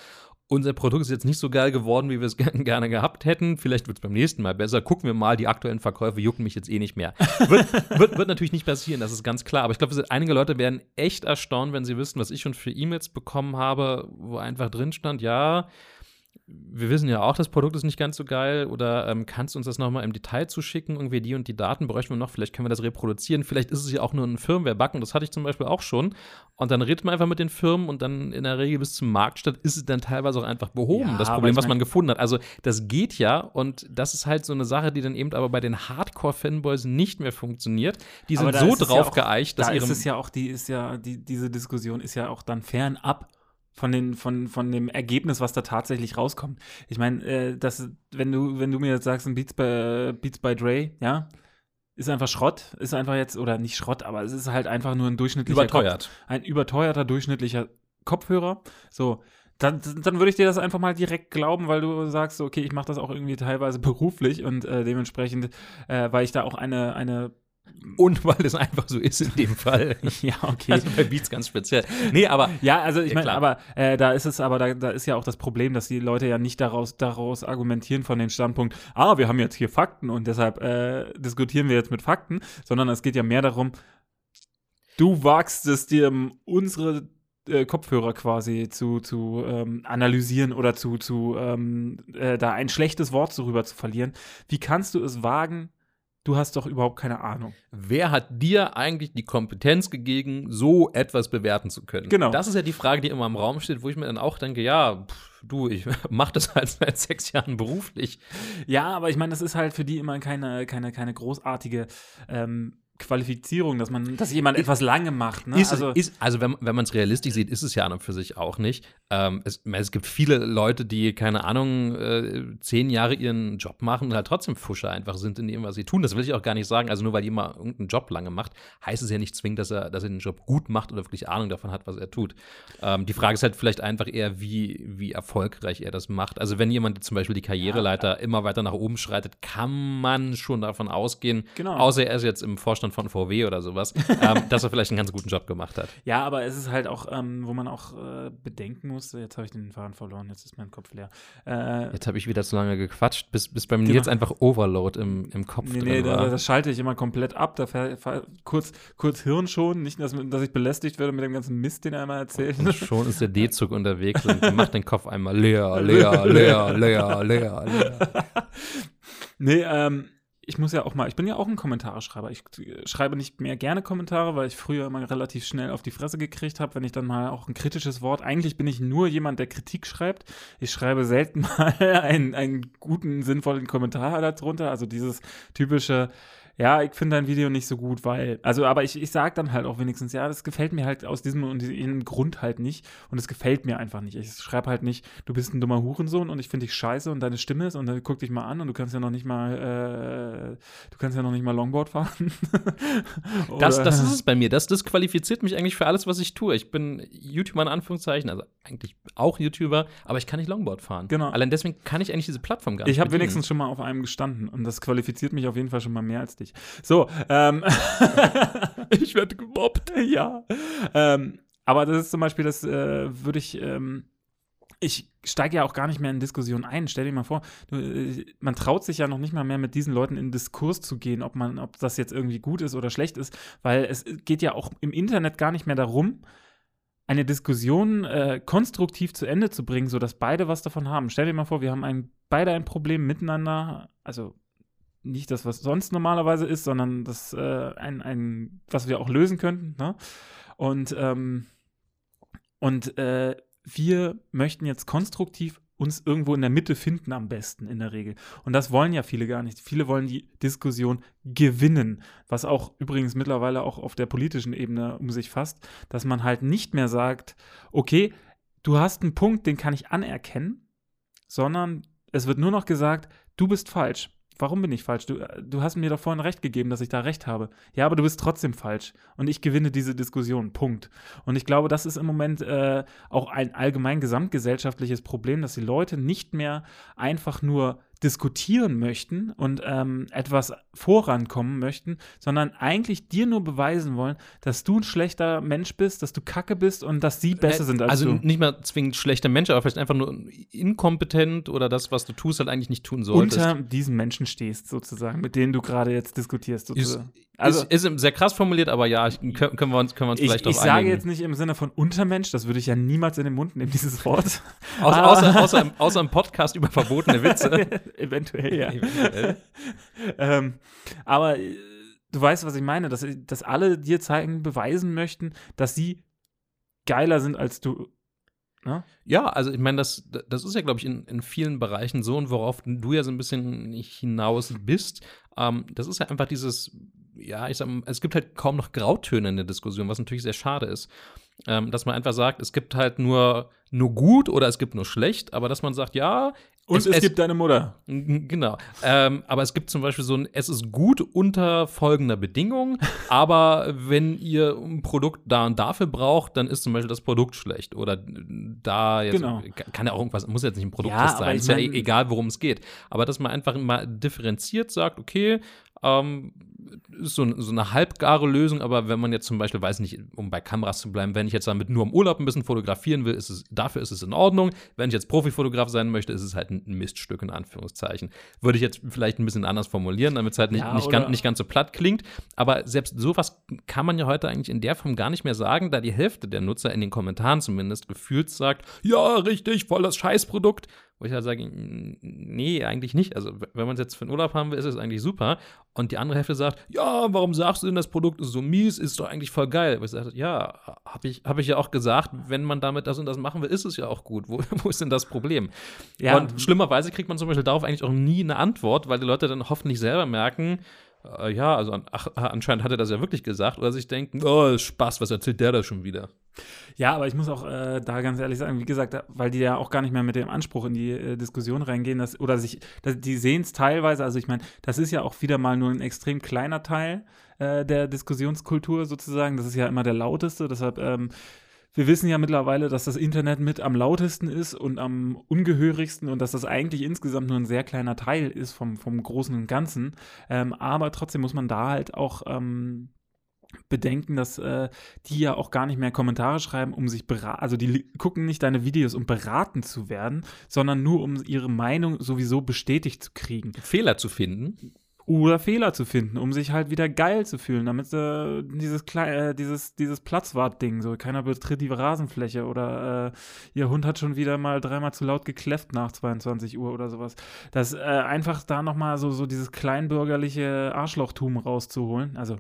unser Produkt ist jetzt nicht so geil geworden, wie wir es ge- gerne gehabt hätten. Vielleicht wird es beim nächsten Mal besser. Gucken wir mal, die aktuellen Verkäufe jucken mich jetzt eh nicht mehr. Wird, wird, wird natürlich nicht passieren, das ist ganz klar. Aber ich glaube, einige Leute werden echt erstaunt, wenn sie wissen, was ich schon für E-Mails bekommen habe, wo einfach drin stand, ja, wir wissen ja auch, das Produkt ist nicht ganz so geil oder ähm, kannst du uns das nochmal im Detail zuschicken? Irgendwie die und die Daten bräuchten wir noch, vielleicht können wir das reproduzieren. Vielleicht ist es ja auch nur ein Firmware-Bug und das hatte ich zum Beispiel auch schon. Und dann redet man einfach mit den Firmen und dann in der Regel bis zum Marktstart ist es dann teilweise auch einfach behoben, Ja, das Problem, was man gefunden hat. Also das geht ja und das ist halt so eine Sache, die dann eben aber bei den Hardcore-Fanboys nicht mehr funktioniert. Die sind so es ja drauf auch- geeicht, dass da ihre ist es ja auch, die ist ja, die, diese Diskussion ist ja auch dann fernab von, den, von, von dem Ergebnis, was da tatsächlich rauskommt. Ich meine, äh, das, wenn du, wenn du mir jetzt sagst, ein Beats by, Beats by Dre, ja, ist einfach Schrott, ist einfach jetzt, oder nicht Schrott, aber es ist halt einfach nur ein durchschnittlicher überteuert. Kopf, ein überteuerter durchschnittlicher Kopfhörer. So, dann, dann würde ich dir das einfach mal direkt glauben, weil du sagst, okay, ich mache das auch irgendwie teilweise beruflich und äh, dementsprechend, äh, weil ich da auch eine, eine Und weil es einfach so ist in dem Fall. ja, okay. Also bei Beats ganz speziell. Nee, aber Ja, also ich Ja, meine, aber äh, da ist es, aber da, da ist ja auch das Problem, dass die Leute ja nicht daraus, daraus argumentieren von dem Standpunkt, ah, wir haben jetzt hier Fakten und deshalb äh, diskutieren wir jetzt mit Fakten, sondern es geht ja mehr darum, du wagst es dir, um unsere äh, Kopfhörer quasi zu, zu ähm, analysieren oder zu, zu ähm, äh, da ein schlechtes Wort so rüber zu verlieren. Wie kannst du es wagen? Du hast doch überhaupt keine Ahnung. Wer hat dir eigentlich die Kompetenz gegeben, so etwas bewerten zu können? Genau. Das ist ja die Frage, die immer im Raum steht, wo ich mir dann auch denke, ja, pff, du, ich mach das halt seit sechs Jahren beruflich. Ja, aber ich meine, das ist halt für die immer keine, keine, keine großartige ähm, Qualifizierung, dass man, dass jemand etwas lange macht. Ne? Ist, also, ist, also wenn, wenn man es realistisch sieht, ist es ja an und für sich auch nicht. Ähm, es, es gibt viele Leute, die, keine Ahnung, äh, zehn Jahre ihren Job machen und halt trotzdem Fuscher einfach sind in dem, was sie tun. Das will ich auch gar nicht sagen. Also nur weil jemand irgendeinen Job lange macht, heißt es ja nicht zwingend, dass er, dass er den Job gut macht oder wirklich Ahnung davon hat, was er tut. Ähm, die Frage ist halt vielleicht einfach eher, wie, wie erfolgreich er das macht. Also wenn jemand zum Beispiel die Karriereleiter immer weiter nach oben schreitet, kann man schon davon ausgehen, Genau. außer er ist jetzt im Vorstand von VW oder sowas, ähm, dass er vielleicht einen ganz guten Job gemacht hat. ja, aber es ist halt auch, ähm, wo man auch äh, bedenken muss, jetzt habe ich den Faden verloren, jetzt ist mein Kopf leer. Äh, Jetzt habe ich wieder zu lange gequatscht, bis, bis beim Genau. Nils einfach Overload im, im Kopf Nee, nee, da, das schalte ich immer komplett ab. Da kurz, kurz Hirn schon. Nicht, dass, dass ich belästigt werde mit dem ganzen Mist, den er immer erzählt. Und schon ist der D-Zug unterwegs und macht den Kopf einmal leer, leer, leer, leer, leer, leer. nee, ähm, ich muss ja auch mal, ich bin ja auch ein Kommentareschreiber. Ich äh, schreibe nicht mehr gerne Kommentare, weil ich früher immer relativ schnell auf die Fresse gekriegt habe, wenn ich dann mal auch ein kritisches Wort. Eigentlich bin ich nur jemand, der Kritik schreibt. Ich schreibe selten mal einen, einen guten, sinnvollen Kommentar darunter. Also dieses typische, ja, ich finde dein Video nicht so gut, weil, also, aber ich, ich sage dann halt auch wenigstens, ja, das gefällt mir halt aus diesem und diesem Grund halt nicht und es gefällt mir einfach nicht. Ich schreibe halt nicht, du bist ein dummer Hurensohn und ich finde dich scheiße und deine Stimme ist und dann guck dich mal an und du kannst ja noch nicht mal, äh, du kannst ja noch nicht mal Longboard fahren. Das, das ist es bei mir. Das disqualifiziert mich eigentlich für alles, was ich tue. Ich bin YouTuber in Anführungszeichen, also eigentlich auch YouTuber, aber ich kann nicht Longboard fahren. Genau. Allein deswegen kann ich eigentlich diese Plattform gar nicht Ich habe wenigstens schon mal auf einem gestanden und das qualifiziert mich auf jeden Fall schon mal mehr als dich. So, ähm, ich werde gemobbt, ja. Ähm, aber das ist zum Beispiel, das äh, würde ich, ähm, ich steige ja auch gar nicht mehr in Diskussionen ein. Stell dir mal vor, du, äh, man traut sich ja noch nicht mal mehr mit diesen Leuten in Diskurs zu gehen, ob man, ob das jetzt irgendwie gut ist oder schlecht ist, weil es geht ja auch im Internet gar nicht mehr darum, eine Diskussion äh, konstruktiv zu Ende zu bringen, sodass beide was davon haben. Stell dir mal vor, wir haben ein, beide ein Problem miteinander, also nicht das, was sonst normalerweise ist, sondern das äh, ein, ein, was wir auch lösen könnten. Ne? Und, ähm, und äh, wir möchten jetzt konstruktiv uns irgendwo in der Mitte finden am besten in der Regel. Und das wollen ja viele gar nicht. Viele wollen die Diskussion gewinnen, was auch übrigens mittlerweile auch auf der politischen Ebene um sich fasst, dass man halt nicht mehr sagt, okay, du hast einen Punkt, den kann ich anerkennen, sondern es wird nur noch gesagt, du bist falsch. Warum bin ich falsch? Du, äh, du hast mir doch vorhin recht gegeben, dass ich da recht habe. Ja, aber du bist trotzdem falsch. Und ich gewinne diese Diskussion. Punkt. Und ich glaube, das ist im Moment äh, auch ein allgemein gesamtgesellschaftliches Problem, dass die Leute nicht mehr einfach nur diskutieren möchten und ähm, etwas vorankommen möchten, sondern eigentlich dir nur beweisen wollen, dass du ein schlechter Mensch bist, dass du kacke bist und dass sie besser sind als also du. nicht mal zwingend schlechter Mensch, aber vielleicht einfach nur inkompetent oder das, was du tust, halt eigentlich nicht tun solltest. Unter diesen Menschen stehst, sozusagen, mit denen du gerade jetzt diskutierst. ist, Sozusagen. also, ist, ist sehr krass formuliert, aber ja, ich, können, wir uns, können wir uns ich, vielleicht ich drauf sage einigen. jetzt nicht im Sinne von Untermensch, das würde ich ja niemals in den Mund nehmen, dieses Wort. Außer, Ah. außer, außer, im, außer im Podcast über verbotene Witze. Eventuell, ja. Eventuell. ähm, aber äh, du weißt, was ich meine, dass, dass alle dir zeigen, beweisen möchten, dass sie geiler sind als du. Ne? Ja, also ich meine, das, das ist ja, glaube ich, in, in vielen Bereichen so und worauf du ja so ein bisschen hinaus bist, ähm, das ist ja einfach dieses, ja, ich sag mal, es gibt halt kaum noch Grautöne in der Diskussion, was natürlich sehr schade ist. Ähm, dass man einfach sagt, es gibt halt nur, nur gut oder es gibt nur schlecht, aber dass man sagt, ja, Und es, gibt deine Mutter. Genau. Ähm, aber es gibt zum Beispiel so ein, es ist gut unter folgender Bedingung, aber wenn ihr ein Produkt da und dafür braucht, dann ist zum Beispiel das Produkt schlecht. Oder da jetzt, Genau. kann ja auch irgendwas, muss jetzt nicht ein Ja, Produkttest aber sein, ist ja e- egal, worum es geht. Aber dass man einfach mal differenziert sagt, okay, ähm, so, so eine halbgare Lösung, aber wenn man jetzt zum Beispiel, weiß nicht, um bei Kameras zu bleiben, wenn ich jetzt damit nur im Urlaub ein bisschen fotografieren will, ist es, dafür ist es in Ordnung. Wenn ich jetzt Profifotograf sein möchte, ist es halt ein Miststück in Anführungszeichen. Würde ich jetzt vielleicht ein bisschen anders formulieren, damit es halt nicht, Ja, nicht, ganz, nicht ganz so platt klingt. Aber selbst sowas kann man ja heute eigentlich in der Form gar nicht mehr sagen, da die Hälfte der Nutzer in den Kommentaren zumindest gefühlt sagt, ja, richtig, voll das Scheißprodukt. Wo ich halt sage, nee, eigentlich nicht. Also, wenn man es jetzt für den Urlaub haben will, ist es eigentlich super. Und die andere Hälfte sagt, ja, warum sagst du denn, das Produkt ist so mies, ist doch eigentlich voll geil. Wo ich sage, ja, habe ich, hab ich ja auch gesagt, wenn man damit das und das machen will, ist es ja auch gut. Wo, wo ist denn das Problem? Ja. Und schlimmerweise kriegt man zum Beispiel darauf eigentlich auch nie eine Antwort, weil die Leute dann hoffentlich selber merken, äh, ja, also ach, anscheinend hat er das ja wirklich gesagt, oder sich denken, oh, Spaß, was erzählt der da schon wieder? Ja, aber ich muss auch äh, da ganz ehrlich sagen, wie gesagt, weil die ja auch gar nicht mehr mit dem Anspruch in die äh, Diskussion reingehen, dass, oder sich, dass, die sehen es teilweise, also ich meine, das ist ja auch wieder mal nur ein extrem kleiner Teil äh, der Diskussionskultur sozusagen. Das ist ja immer der lauteste, deshalb. Ähm, wir wissen ja mittlerweile, dass das Internet mit am lautesten ist und am ungehörigsten und dass das eigentlich insgesamt nur ein sehr kleiner Teil ist vom, vom Großen und Ganzen. Ähm, aber trotzdem muss man da halt auch ähm, bedenken, dass äh, die ja auch gar nicht mehr Kommentare schreiben, um sich beraten, also die gucken nicht deine Videos, um beraten zu werden, sondern nur um ihre Meinung sowieso bestätigt zu kriegen Fehler zu finden. oder Fehler zu finden, um sich halt wieder geil zu fühlen, damit äh, dieses äh, dieses dieses Platzwart-Ding, so keiner betritt die Rasenfläche oder äh, ihr Hund hat schon wieder mal dreimal zu laut gekläfft nach 22 Uhr oder sowas. Das äh, einfach da noch mal so so dieses kleinbürgerliche Arschlochtum rauszuholen, also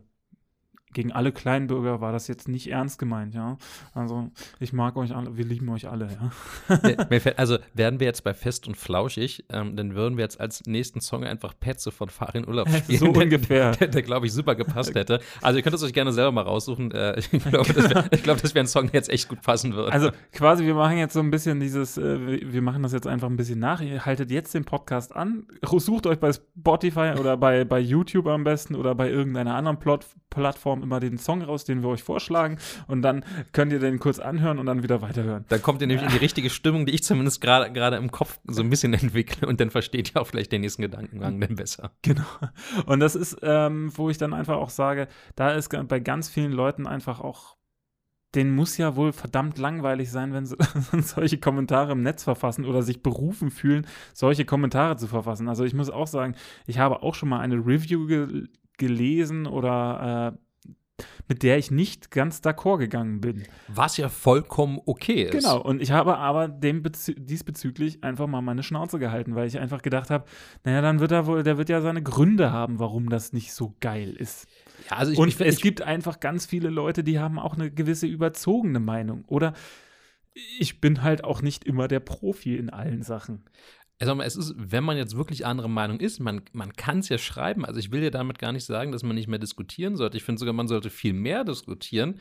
gegen alle Kleinbürger war das jetzt nicht ernst gemeint, ja. Also ich mag euch alle, wir lieben euch alle, ja. Also wären wir jetzt bei Fest und Flauschig, ähm, dann würden wir jetzt als nächsten Song einfach Petze von Farin Urlaub spielen. So der- ungefähr. Der, der glaube ich, super gepasst hätte. Also, ihr könnt es euch gerne selber mal raussuchen. Äh, ich glaube, das wäre glaub, wär ein Song, der jetzt echt gut passen würde. Also quasi, wir machen jetzt so ein bisschen dieses, äh, wir wir machen das jetzt einfach ein bisschen nach. Ihr haltet jetzt den Podcast an, sucht euch bei Spotify oder bei, bei YouTube am besten oder bei irgendeiner anderen Plot Plattform immer den Song raus, den wir euch vorschlagen und dann könnt ihr den kurz anhören und dann wieder weiterhören. dann kommt ihr nämlich in die richtige Stimmung, die ich zumindest gerade im Kopf so ein bisschen entwickle und dann versteht ihr auch vielleicht den nächsten Gedankengang dann besser. Genau. Und das ist, ähm, wo ich dann einfach auch sage, da ist bei ganz vielen Leuten einfach auch, denen muss ja wohl verdammt langweilig sein, wenn sie solche Kommentare im Netz verfassen oder sich berufen fühlen, solche Kommentare zu verfassen. Also ich muss auch sagen, ich habe auch schon mal eine Review ge gelesen oder äh, mit der ich nicht ganz d'accord gegangen bin. Was ja vollkommen okay ist. Genau, und ich habe aber dem bezü diesbezüglich einfach mal meine Schnauze gehalten, weil ich einfach gedacht habe, naja, dann wird er wohl, der wird ja seine Gründe haben, warum das nicht so geil ist. Ja, also ich, und ich, es ich, gibt einfach ganz viele Leute, die haben auch eine gewisse überzogene Meinung. Oder ich bin halt auch nicht immer der Profi in allen Sachen. Also es ist, wenn man jetzt wirklich anderer Meinung ist, man, man kann es ja schreiben. Also ich will ja damit gar nicht sagen, dass man nicht mehr diskutieren sollte. Ich finde sogar, man sollte viel mehr diskutieren.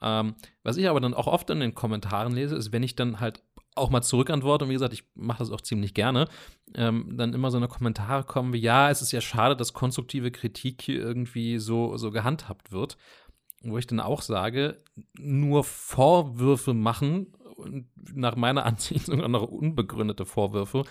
Ähm, was ich aber dann auch oft in den Kommentaren lese, ist, wenn ich dann halt auch mal zurückantworte, und wie gesagt, ich mache das auch ziemlich gerne, ähm, dann immer so eine Kommentare kommen wie, ja, es ist ja schade, dass konstruktive Kritik hier irgendwie so, so gehandhabt wird. Wo ich dann auch sage, nur Vorwürfe machen, nach meiner Ansicht sogar noch unbegründete Vorwürfe,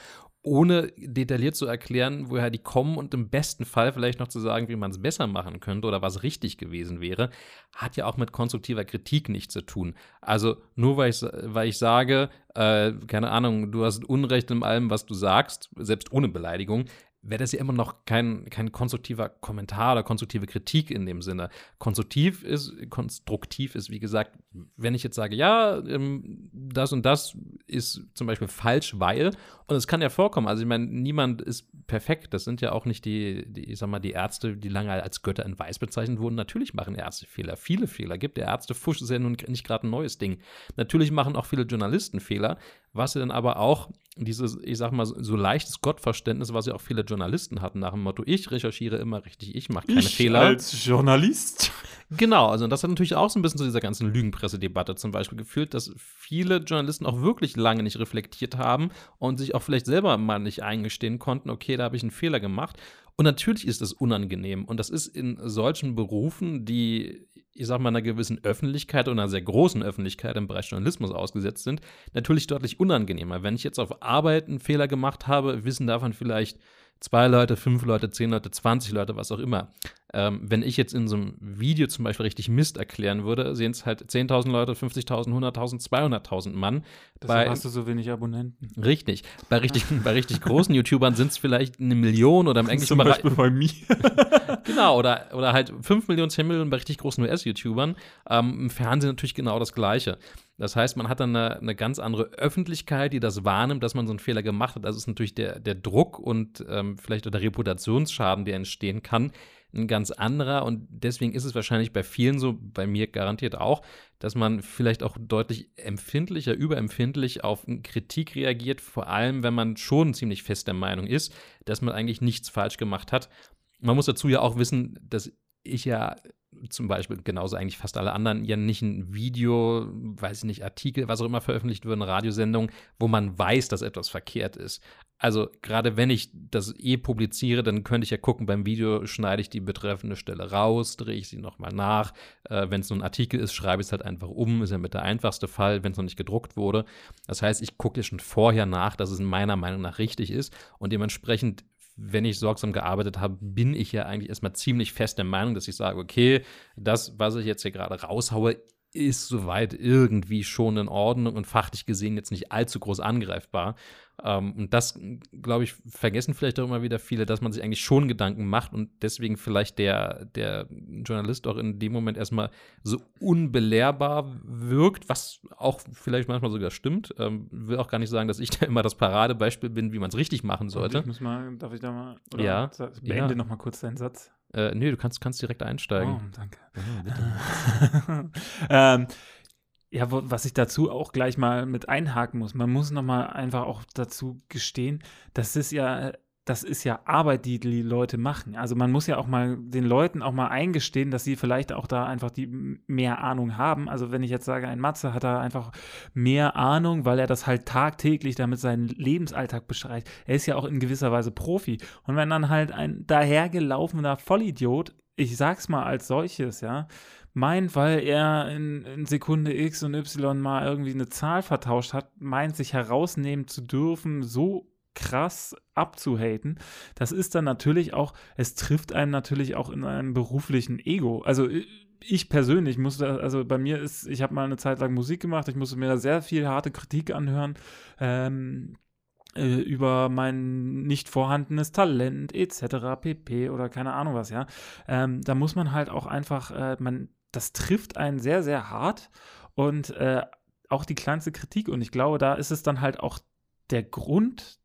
ohne detailliert zu erklären, woher die kommen und im besten Fall vielleicht noch zu sagen, wie man es besser machen könnte oder was richtig gewesen wäre, hat ja auch mit konstruktiver Kritik nichts zu tun. Also nur weil ich, weil ich sage, äh, keine Ahnung, du hast Unrecht in allem, was du sagst, selbst ohne Beleidigung, wäre das ja immer noch kein, kein konstruktiver Kommentar oder konstruktive Kritik in dem Sinne. Konstruktiv ist, konstruktiv ist, wie gesagt, wenn ich jetzt sage, ja, ähm, das und das ist zum Beispiel falsch, weil, und es kann ja vorkommen, also ich meine, niemand ist perfekt, das sind ja auch nicht die, die, ich sag mal, die Ärzte, die lange als Götter in Weiß bezeichnet wurden, natürlich machen Ärzte Fehler, viele Fehler. Gibt, der Ärztefusch ist ja nun nicht gerade ein neues Ding. Natürlich machen auch viele Journalisten Fehler, was ja dann aber auch dieses, ich sag mal, so leichtes Gottverständnis, was ja auch viele Journalisten hatten, nach dem Motto, ich recherchiere immer richtig, ich mache keine Fehler. als Journalist. Genau, also das hat natürlich auch so ein bisschen zu dieser ganzen Lügenpressedebatte zum Beispiel geführt, dass viele Journalisten auch wirklich lange nicht reflektiert haben und sich auch vielleicht selber mal nicht eingestehen konnten, okay, da habe ich einen Fehler gemacht. Und natürlich ist das unangenehm. Und das ist in solchen Berufen, die, ich sag mal, einer gewissen Öffentlichkeit oder einer sehr großen Öffentlichkeit im Bereich Journalismus ausgesetzt sind, natürlich deutlich unangenehmer. Wenn ich jetzt auf Arbeit einen Fehler gemacht habe, wissen davon vielleicht zwei Leute, fünf Leute, zehn Leute, 20 Leute, was auch immer. Ähm, wenn ich jetzt in so einem Video zum Beispiel richtig Mist erklären würde, sehen es halt 10.000 Leute, 50.000, 100.000, 200.000 Mann. Deshalb hast du so wenig Abonnenten. Richtig. Bei richtig, bei richtig großen YouTubern sind es vielleicht eine Million oder im englischen Zum. Beispiel bei mir. Genau, oder, oder halt 5 Millionen, 10 Millionen bei richtig großen US-YouTubern. Ähm, Im Fernsehen natürlich genau das Gleiche. Das heißt, man hat dann eine, eine, ganz andere Öffentlichkeit, die das wahrnimmt, dass man so einen Fehler gemacht hat. Das ist natürlich der, der Druck und ähm, vielleicht auch der Reputationsschaden, der entstehen kann, ein ganz anderer. Und deswegen ist es wahrscheinlich bei vielen so, bei mir garantiert auch, dass man vielleicht auch deutlich empfindlicher, überempfindlich auf Kritik reagiert, vor allem wenn man schon ziemlich fest der Meinung ist, dass man eigentlich nichts falsch gemacht hat. Man muss dazu ja auch wissen, dass ich ja zum Beispiel genauso eigentlich fast alle anderen ja nicht ein Video, weiß ich nicht, Artikel, was auch immer veröffentlicht wird, eine Radiosendung, wo man weiß, dass etwas verkehrt ist. Also gerade wenn ich das eh publiziere, dann könnte ich ja gucken, beim Video schneide ich die betreffende Stelle raus, drehe ich sie nochmal nach. Äh, wenn es nur ein Artikel ist, schreibe ich es halt einfach um, ist ja mit der einfachste Fall, wenn es noch nicht gedruckt wurde. Das heißt, ich gucke ja schon vorher nach, dass es in meiner Meinung nach richtig ist und dementsprechend wenn ich sorgsam gearbeitet habe, bin ich ja eigentlich erstmal ziemlich fest der Meinung, dass ich sage, okay, das, was ich jetzt hier gerade raushaue, ist soweit irgendwie schon in Ordnung und fachlich gesehen jetzt nicht allzu groß angreifbar. Ähm, und das, glaube ich, vergessen vielleicht auch immer wieder viele, dass man sich eigentlich schon Gedanken macht und deswegen vielleicht der, der Journalist auch in dem Moment erstmal so unbelehrbar wirkt, was auch vielleicht manchmal sogar stimmt. Ähm, will auch gar nicht sagen, dass ich da immer das Paradebeispiel bin, wie man es richtig machen sollte. Ich muss mal, darf ich da mal, oder Ja. beende Ja. noch mal kurz deinen Satz. Äh, nee, du kannst, kannst direkt einsteigen. Oh, danke. ähm, ja, wo, was ich dazu auch gleich mal mit einhaken muss, man muss noch mal einfach auch dazu gestehen, das ist ja, das ist ja Arbeit, die die Leute machen. Also man muss ja auch mal den Leuten auch mal eingestehen, dass sie vielleicht auch da einfach die mehr Ahnung haben. Also wenn ich jetzt sage, ein Matze hat da einfach mehr Ahnung, weil er das halt tagtäglich damit seinen Lebensalltag beschreibt. Er ist ja auch in gewisser Weise Profi. Und wenn dann halt ein dahergelaufener Vollidiot, ich sag's mal als solches, ja, meint, weil er in, in Sekunde X und Y mal irgendwie eine Zahl vertauscht hat, meint, sich herausnehmen zu dürfen, so krass abzuhaten, das ist dann natürlich auch, es trifft einem natürlich auch in einem beruflichen Ego. Also ich persönlich musste, also bei mir ist, ich habe mal eine Zeit lang Musik gemacht, ich musste mir da sehr viel harte Kritik anhören, ähm, äh, über mein nicht vorhandenes Talent etc. pp. oder keine Ahnung was, ja. Ähm, da muss man halt auch einfach, äh, man, das trifft einen sehr, sehr hart und äh, auch die kleinste Kritik. Und ich glaube, da ist es dann halt auch der Grund,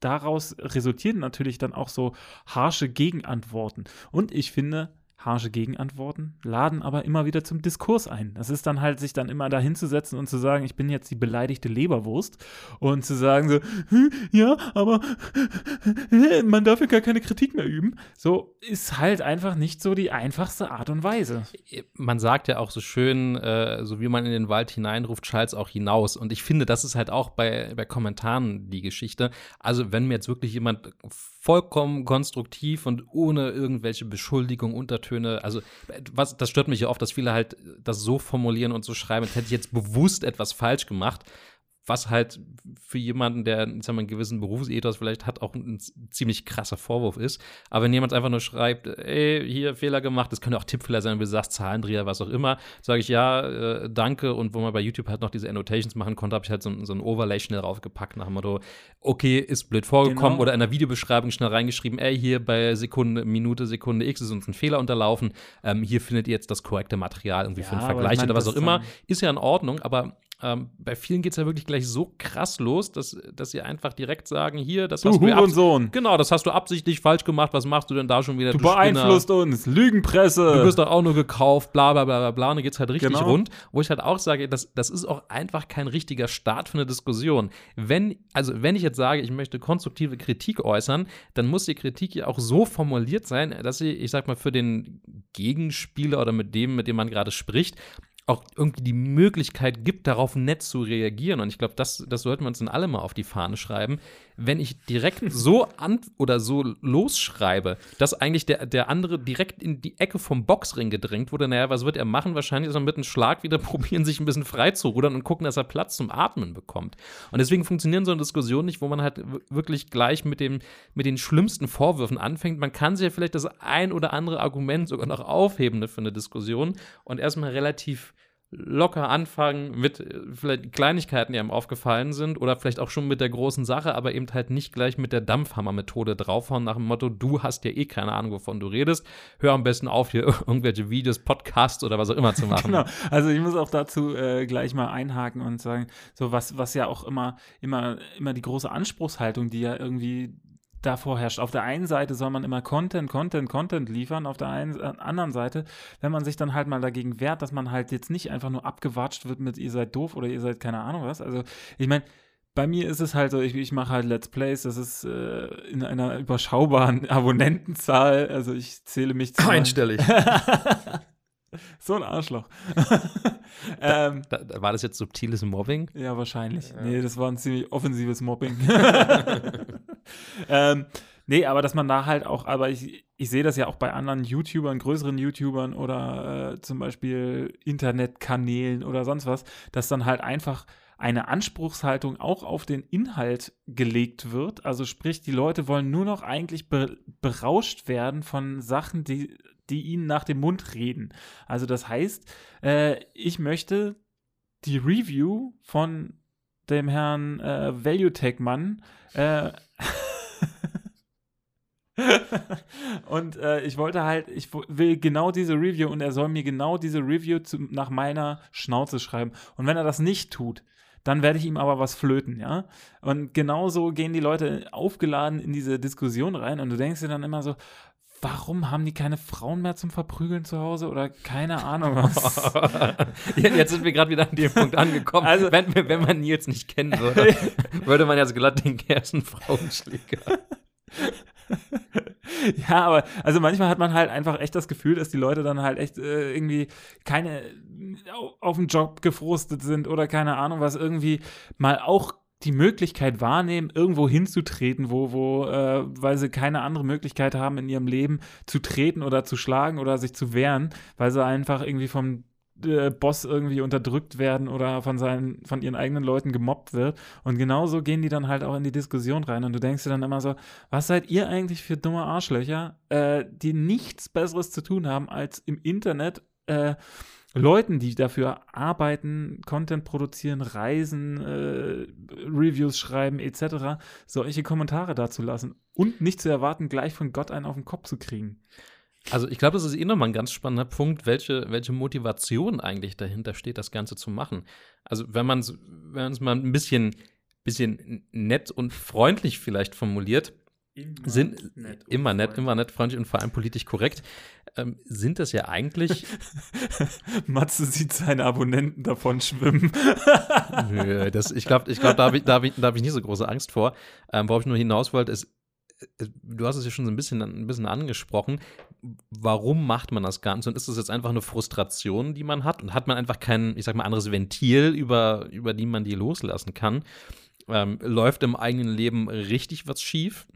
daraus resultieren natürlich dann auch so harsche Gegenantworten. Und ich finde, harsche Gegenantworten laden aber immer wieder zum Diskurs ein. Das ist dann halt, sich dann immer da hinzusetzen und zu sagen, ich bin jetzt die beleidigte Leberwurst und zu sagen so, "Hm, ja, aber man darf ja gar keine Kritik mehr üben. So ist halt einfach nicht so die einfachste Art und Weise. man sagt ja auch so schön, äh, so wie man in den Wald hineinruft, schallt es auch hinaus. Und ich finde, das ist halt auch bei, bei Kommentaren die Geschichte. Also, wenn mir jetzt wirklich jemand vollkommen konstruktiv und ohne irgendwelche Beschuldigungen, Untertöne, also was, das stört mich ja oft, dass viele halt das so formulieren und so schreiben, als hätte ich jetzt bewusst etwas falsch gemacht was halt für jemanden, der sagen wir, einen gewissen Berufsethos vielleicht hat, auch ein ziemlich krasser Vorwurf ist. Aber wenn jemand einfach nur schreibt, ey, hier Fehler gemacht, das können auch Tippfehler sein, wie du sagst, Zahlendreher, was auch immer, sage ich ja, äh, danke. Und wo man bei YouTube halt noch diese Annotations machen konnte, habe ich halt so, so ein Overlay schnell raufgepackt nach dem Motto, okay, ist blöd vorgekommen Genau. oder in der Videobeschreibung schnell reingeschrieben, ey, hier bei Sekunde, Minute, Sekunde X ist uns ein Fehler unterlaufen. Ähm, hier findet ihr jetzt das korrekte Material irgendwie für Ja, einen aber Vergleich oder was auch immer. Ist ja in Ordnung, aber ähm, bei vielen geht es ja wirklich gleich so krass los, dass, dass sie einfach direkt sagen, hier, das Du hast du Hurensohn, Genau, das hast du absichtlich falsch gemacht. Was machst du denn da schon wieder? du Spinner? beeinflusst uns, Lügenpresse. Du wirst doch auch nur gekauft, bla bla bla bla bla. Und dann geht's halt richtig Genau. rund. Wo ich halt auch sage, das, das ist auch einfach kein richtiger Start für eine Diskussion. Wenn, also wenn ich jetzt sage, ich möchte konstruktive Kritik äußern, dann muss die Kritik ja auch so formuliert sein, dass sie, ich sag mal, für den Gegenspieler oder mit dem, mit dem man gerade spricht, auch irgendwie die Möglichkeit gibt, darauf nett zu reagieren. Und ich glaube, das, das sollten wir uns dann alle mal auf die Fahne schreiben. Wenn ich direkt so an oder so losschreibe, dass eigentlich der, der andere direkt in die Ecke vom Boxring gedrängt wurde, naja, was wird er machen? Wahrscheinlich ist er mit einem Schlag wieder probieren, sich ein bisschen frei zu rudern und gucken, dass er Platz zum Atmen bekommt. Und deswegen funktionieren so eine Diskussion nicht, wo man halt wirklich gleich mit, dem, mit den schlimmsten Vorwürfen anfängt. Man kann sich ja vielleicht das ein oder andere Argument sogar noch aufheben für eine Diskussion und erstmal relativ locker anfangen mit äh, vielleicht Kleinigkeiten, die einem aufgefallen sind oder vielleicht auch schon mit der großen Sache, aber eben halt nicht gleich mit der Dampfhammer-Methode draufhauen nach dem Motto, du hast ja eh keine Ahnung, wovon du redest. Hör am besten auf, hier irgendwelche Videos, Podcasts oder was auch immer zu machen. genau. Also ich muss auch dazu äh, gleich mal einhaken und sagen, so was, was ja auch immer, immer, immer die große Anspruchshaltung, die ja irgendwie da vorherrscht. Auf der einen Seite soll man immer Content, Content, Content liefern, auf der einen, äh, anderen Seite, wenn man sich dann halt mal dagegen wehrt, dass man halt jetzt nicht einfach nur abgewatscht wird mit ihr seid doof oder ihr seid keine Ahnung was. Also ich meine, bei mir ist es halt so, ich, ich mache halt Let's Plays, das ist äh, in einer überschaubaren Abonnentenzahl, also ich zähle mich zu Einstellig. so ein Arschloch. ähm, da, da, war das jetzt subtiles Mobbing? Ja, wahrscheinlich. Ja. Nee, das war ein ziemlich offensives Mobbing. ähm, nee, aber dass man da halt auch, aber ich, ich sehe das ja auch bei anderen YouTubern, größeren YouTubern oder äh, zum Beispiel Internetkanälen oder sonst was, dass dann halt einfach eine Anspruchshaltung auch auf den Inhalt gelegt wird. Also sprich, die Leute wollen nur noch eigentlich be berauscht werden von Sachen, die die ihnen nach dem Mund reden. Also das heißt, äh, ich möchte die Review von dem Herrn äh, ValueTech-Mann äh, und äh, ich wollte halt, ich will genau diese Review und er soll mir genau diese Review zu, nach meiner Schnauze schreiben. Und wenn er das nicht tut, dann werde ich ihm aber was flöten, ja. Und genauso gehen die Leute aufgeladen in diese Diskussion rein und du denkst dir dann immer so, warum haben die keine Frauen mehr zum Verprügeln zu Hause oder keine Ahnung was. Jetzt sind wir gerade wieder an dem Punkt angekommen. Also, wenn, wenn man Nils nicht kennen würde, würde man ja so glatt denken, er ist ein Frauenschläger. ja, aber also manchmal hat man halt einfach echt das Gefühl, dass die Leute dann halt echt äh, irgendwie keine auf dem Job gefrustet sind oder keine Ahnung was irgendwie mal auch die Möglichkeit wahrnehmen, irgendwo hinzutreten, wo, wo, äh, weil sie keine andere Möglichkeit haben in ihrem Leben zu treten oder zu schlagen oder sich zu wehren, weil sie einfach irgendwie vom äh, Boss irgendwie unterdrückt werden oder von seinen, von ihren eigenen Leuten gemobbt wird. Und genauso gehen die dann halt auch in die Diskussion rein. Und du denkst dir dann immer so, was seid ihr eigentlich für dumme Arschlöcher, äh, die nichts Besseres zu tun haben, als im Internet äh, Leuten, die dafür arbeiten, Content produzieren, reisen, äh, Reviews schreiben etc., solche Kommentare dazu lassen und nicht zu erwarten, gleich von Gott einen auf den Kopf zu kriegen. Also ich glaube, das ist eh nochmal ein ganz spannender Punkt, welche, welche Motivation eigentlich dahinter steht, das Ganze zu machen. Also wenn man es wenn mal ein bisschen, bisschen nett und freundlich vielleicht formuliert, Immer sind nett immer nett, immer nett, freundlich und vor allem politisch korrekt, ähm, sind das ja eigentlich. Matze sieht seine Abonnenten davon schwimmen. Nö, das, ich glaube, ich glaub, da habe ich, da hab ich, da hab ich nicht so große Angst vor. Ähm, worauf ich nur hinaus wollte, ist, äh, du hast es ja schon so ein bisschen, ein bisschen angesprochen. Warum macht man das Ganze? Und ist das jetzt einfach eine Frustration, die man hat? Und hat man einfach kein, ich sag mal, anderes Ventil, über, über die man die loslassen kann? Ähm, läuft im eigenen Leben richtig was schief?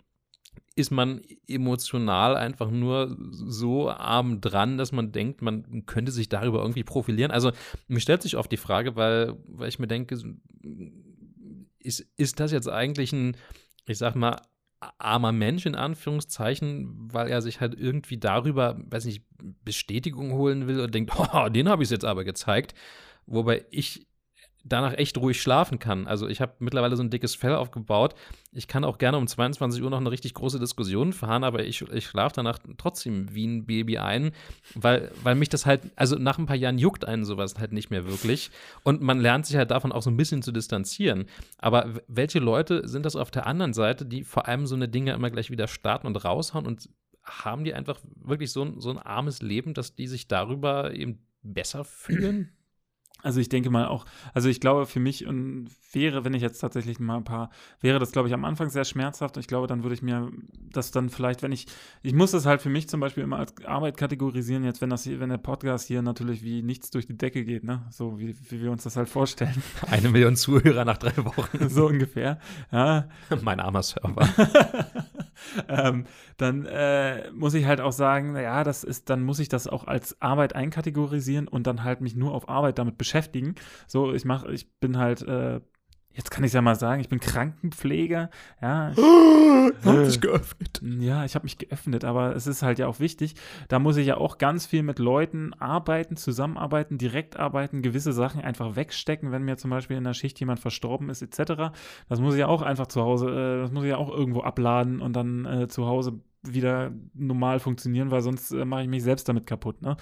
Ist man emotional einfach nur so arm dran, dass man denkt, man könnte sich darüber irgendwie profilieren. Also mir stellt sich oft die Frage, weil, weil ich mir denke, ist, ist das jetzt eigentlich ein, ich sag mal, armer Mensch in Anführungszeichen, weil er sich halt irgendwie darüber, weiß nicht, Bestätigung holen will und denkt, oh, den habe ich jetzt aber gezeigt. Wobei ich danach echt ruhig schlafen kann. Also ich habe mittlerweile so ein dickes Fell aufgebaut. Ich kann auch gerne um 22 Uhr noch eine richtig große Diskussion fahren, aber ich, ich schlafe danach trotzdem wie ein Baby ein, weil, weil mich das halt, also nach ein paar Jahren juckt einen sowas halt nicht mehr wirklich. Und man lernt sich halt davon auch so ein bisschen zu distanzieren. Aber welche Leute sind das auf der anderen Seite, die vor allem so eine Dinge immer gleich wieder starten und raushauen und haben die einfach wirklich so ein, so ein armes Leben, dass die sich darüber eben besser fühlen? Also ich denke mal auch, also ich glaube für mich und wäre, wenn ich jetzt tatsächlich mal ein paar, wäre das glaube ich am Anfang sehr schmerzhaft. Ich glaube, dann würde ich mir das dann vielleicht, wenn ich, ich muss das halt für mich zum Beispiel immer als Arbeit kategorisieren, jetzt wenn das hier, wenn der Podcast hier natürlich wie nichts durch die Decke geht, ne, so wie, wie wir uns das halt vorstellen. Eine Million Zuhörer nach drei Wochen. so ungefähr, ja. mein armer Server. ähm, dann äh, muss ich halt auch sagen, ja, das ist, dann muss ich das auch als Arbeit einkategorisieren und dann halt mich nur auf Arbeit damit beschäftigen. So, ich mache, ich bin halt, äh, jetzt kann ich es ja mal sagen, ich bin Krankenpfleger, ja. Hat sich geöffnet. Ja, ich habe mich geöffnet, aber es ist halt ja auch wichtig. Da muss ich ja auch ganz viel mit Leuten arbeiten, zusammenarbeiten, direkt arbeiten, gewisse Sachen einfach wegstecken, wenn mir zum Beispiel in der Schicht jemand verstorben ist, etc. Das muss ich ja auch einfach zu Hause, äh, das muss ich ja auch irgendwo abladen und dann äh, zu Hause wieder normal funktionieren, weil sonst äh, mache ich mich selbst damit kaputt. Ne?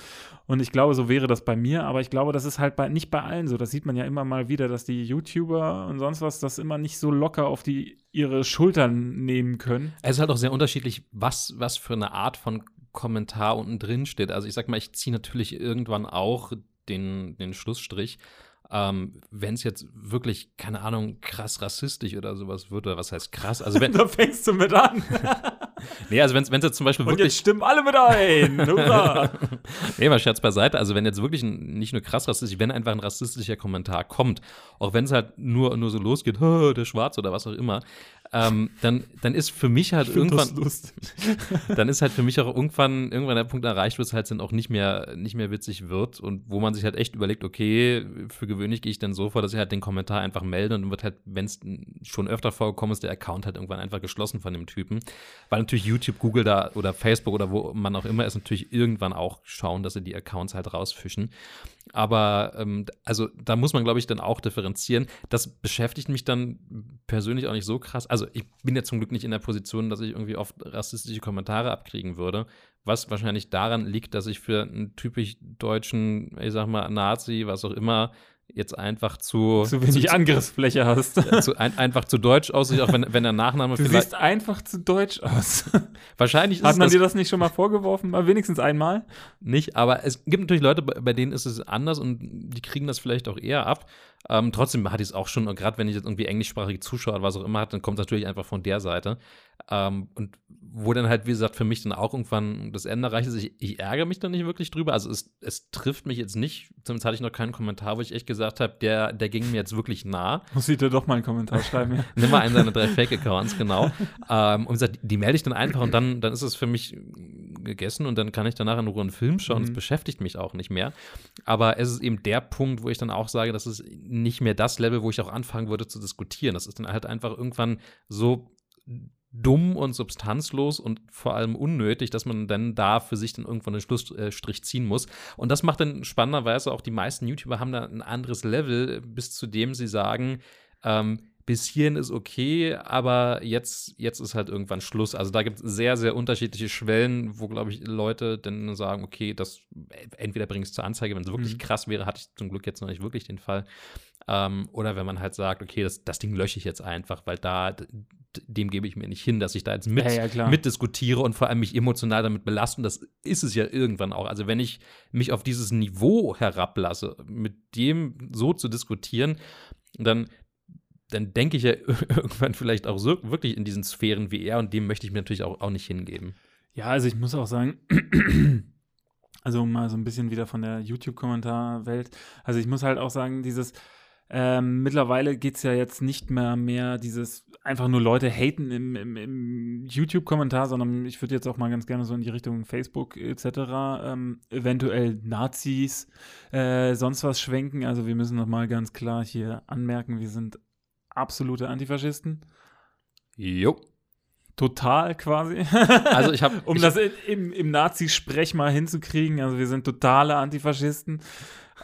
Und ich glaube, so wäre das bei mir, aber ich glaube, das ist halt bei, nicht bei allen so. Das sieht man ja immer mal wieder, dass die YouTuber und sonst was das immer nicht so locker auf die ihre Schultern nehmen können. Es ist halt auch sehr unterschiedlich, was, was für eine Art von Kommentar unten drin steht. Also ich sag mal, ich ziehe natürlich irgendwann auch den, den Schlussstrich. Ähm, wenn es jetzt wirklich, keine Ahnung, krass rassistisch oder sowas wird, oder was heißt krass? Also wenn, da fängst du mit an. nee, also wenn es jetzt zum Beispiel Und wirklich. jetzt stimmen alle mit ein. Hurra. nee, mal Scherz beiseite. Also, wenn jetzt wirklich ein, nicht nur krass rassistisch, wenn einfach ein rassistischer Kommentar kommt, auch wenn es halt nur, nur so losgeht, "Hö, der Schwarz oder was auch immer, ähm, dann, dann ist für mich halt irgendwann, dann ist halt für mich auch irgendwann, irgendwann der Punkt erreicht, wo es halt dann auch nicht mehr, nicht mehr witzig wird und wo man sich halt echt überlegt, okay, für gewöhnlich gehe ich dann so vor, dass ich halt den Kommentar einfach melde und dann wird halt, wenn es schon öfter vorgekommen ist, der Account halt irgendwann einfach geschlossen von dem Typen. Weil natürlich YouTube, Google da oder Facebook oder wo man auch immer ist, natürlich irgendwann auch schauen, dass sie die Accounts halt rausfischen. Aber ähm, also da muss man, glaube ich, dann auch differenzieren. Das beschäftigt mich dann persönlich auch nicht so krass. Also ich bin ja zum Glück nicht in der Position, dass ich irgendwie oft rassistische Kommentare abkriegen würde. Was wahrscheinlich daran liegt, dass ich für einen typisch deutschen, ich sag mal, Nazi, was auch immer, jetzt einfach zu, Zu wenig Angriffsfläche hast. zu ein, einfach zu deutsch aussieht, auch wenn, wenn der Nachname Du vielleicht siehst einfach zu deutsch aus. wahrscheinlich ist Hat man das dir das nicht schon mal vorgeworfen? Mal wenigstens einmal? nicht, aber es gibt natürlich Leute, bei denen ist es anders und die kriegen das vielleicht auch eher ab. Ähm, trotzdem hatte ich es auch schon, gerade wenn ich jetzt irgendwie englischsprachige Zuschauer oder was auch immer hat, dann kommt es natürlich einfach von der Seite. Ähm, und wo dann halt, wie gesagt, für mich dann auch irgendwann das Ende erreicht ist, ich, ich ärgere mich dann nicht wirklich drüber. Also es, es trifft mich jetzt nicht. Zumindest hatte ich noch keinen Kommentar, wo ich echt gesagt habe, der, der ging mir jetzt wirklich nah. Muss ich dir doch mal einen Kommentar schreiben, ja. Nimm mal einen seiner drei Fake-Accounts, genau. ähm, und gesagt, die melde ich dann einfach und dann, dann ist es für mich gegessen und dann kann ich danach in Ruhe einen Film schauen. Das Mhm. beschäftigt mich auch nicht mehr. Aber es ist eben der Punkt, wo ich dann auch sage, das ist nicht mehr das Level, wo ich auch anfangen würde zu diskutieren. Das ist dann halt einfach irgendwann so dumm und substanzlos und vor allem unnötig, dass man dann da für sich dann irgendwann einen Schlussstrich ziehen muss. Und das macht dann spannenderweise auch die meisten YouTuber haben da ein anderes Level, bis zu dem sie sagen, ähm, bis hierhin ist okay, aber jetzt, jetzt ist halt irgendwann Schluss. Also da gibt es sehr, sehr unterschiedliche Schwellen, wo, glaube ich, Leute dann sagen, okay, das entweder bringe ich es zur Anzeige, wenn es wirklich Mhm. krass wäre, hatte ich zum Glück jetzt noch nicht wirklich den Fall. Ähm, oder wenn man halt sagt, okay, das, das Ding lösche ich jetzt einfach, weil da, dem gebe ich mir nicht hin, dass ich da jetzt mit, Ja, ja, mitdiskutiere und vor allem mich emotional damit belaste. Und das ist es ja irgendwann auch. Also wenn ich mich auf dieses Niveau herablasse, mit dem so zu diskutieren, dann dann denke ich ja irgendwann vielleicht auch so wirklich in diesen Sphären wie er und dem möchte ich mir natürlich auch, auch nicht hingeben. Ja, also ich muss auch sagen, also mal so ein bisschen wieder von der YouTube-Kommentarwelt. Also ich muss halt auch sagen, dieses, ähm, mittlerweile geht es ja jetzt nicht mehr mehr dieses einfach nur Leute haten im, im, im YouTube-Kommentar, sondern ich würde jetzt auch mal ganz gerne so in die Richtung Facebook etc. Ähm, eventuell Nazis, äh, sonst was schwenken. Also wir müssen noch mal ganz klar hier anmerken, wir sind absolute Antifaschisten. Jo. Total quasi. Also ich habe um das in, im, im Nazi-Sprech mal hinzukriegen. Also wir sind totale Antifaschisten.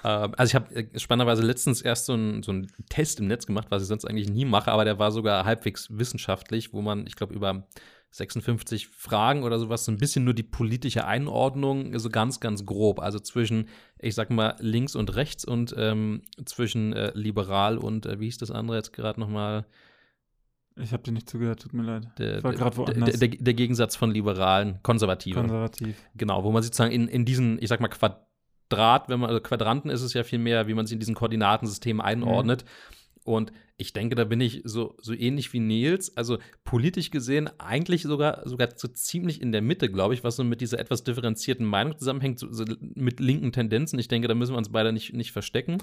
Ähm, also ich habe äh, spannenderweise letztens erst so einen so Test im Netz gemacht, was ich sonst eigentlich nie mache, aber der war sogar halbwegs wissenschaftlich, wo man, ich glaube, über 56 Fragen oder sowas, so ein bisschen nur die politische Einordnung, so ganz, ganz grob. Also zwischen, ich sag mal, links und rechts und ähm, zwischen äh, liberal und, äh, wie hieß das andere jetzt gerade nochmal? Ich habe dir nicht zugehört, tut mir leid. Der, Ich war grad der, woanders. der, der, der Gegensatz von Liberalen, Konservative. Konservativ. Genau, wo man sozusagen in, in diesen, ich sag mal, Quadrat, wenn man, also Quadranten ist es ja viel mehr, wie man sie in diesen Koordinatensystemen einordnet. Mhm. Und ich denke, da bin ich so, so ähnlich wie Nils. Also politisch gesehen eigentlich sogar, sogar so ziemlich in der Mitte, glaube ich, was so mit dieser etwas differenzierten Meinung zusammenhängt, so, so mit linken Tendenzen. Ich denke, da müssen wir uns beide nicht, nicht verstecken.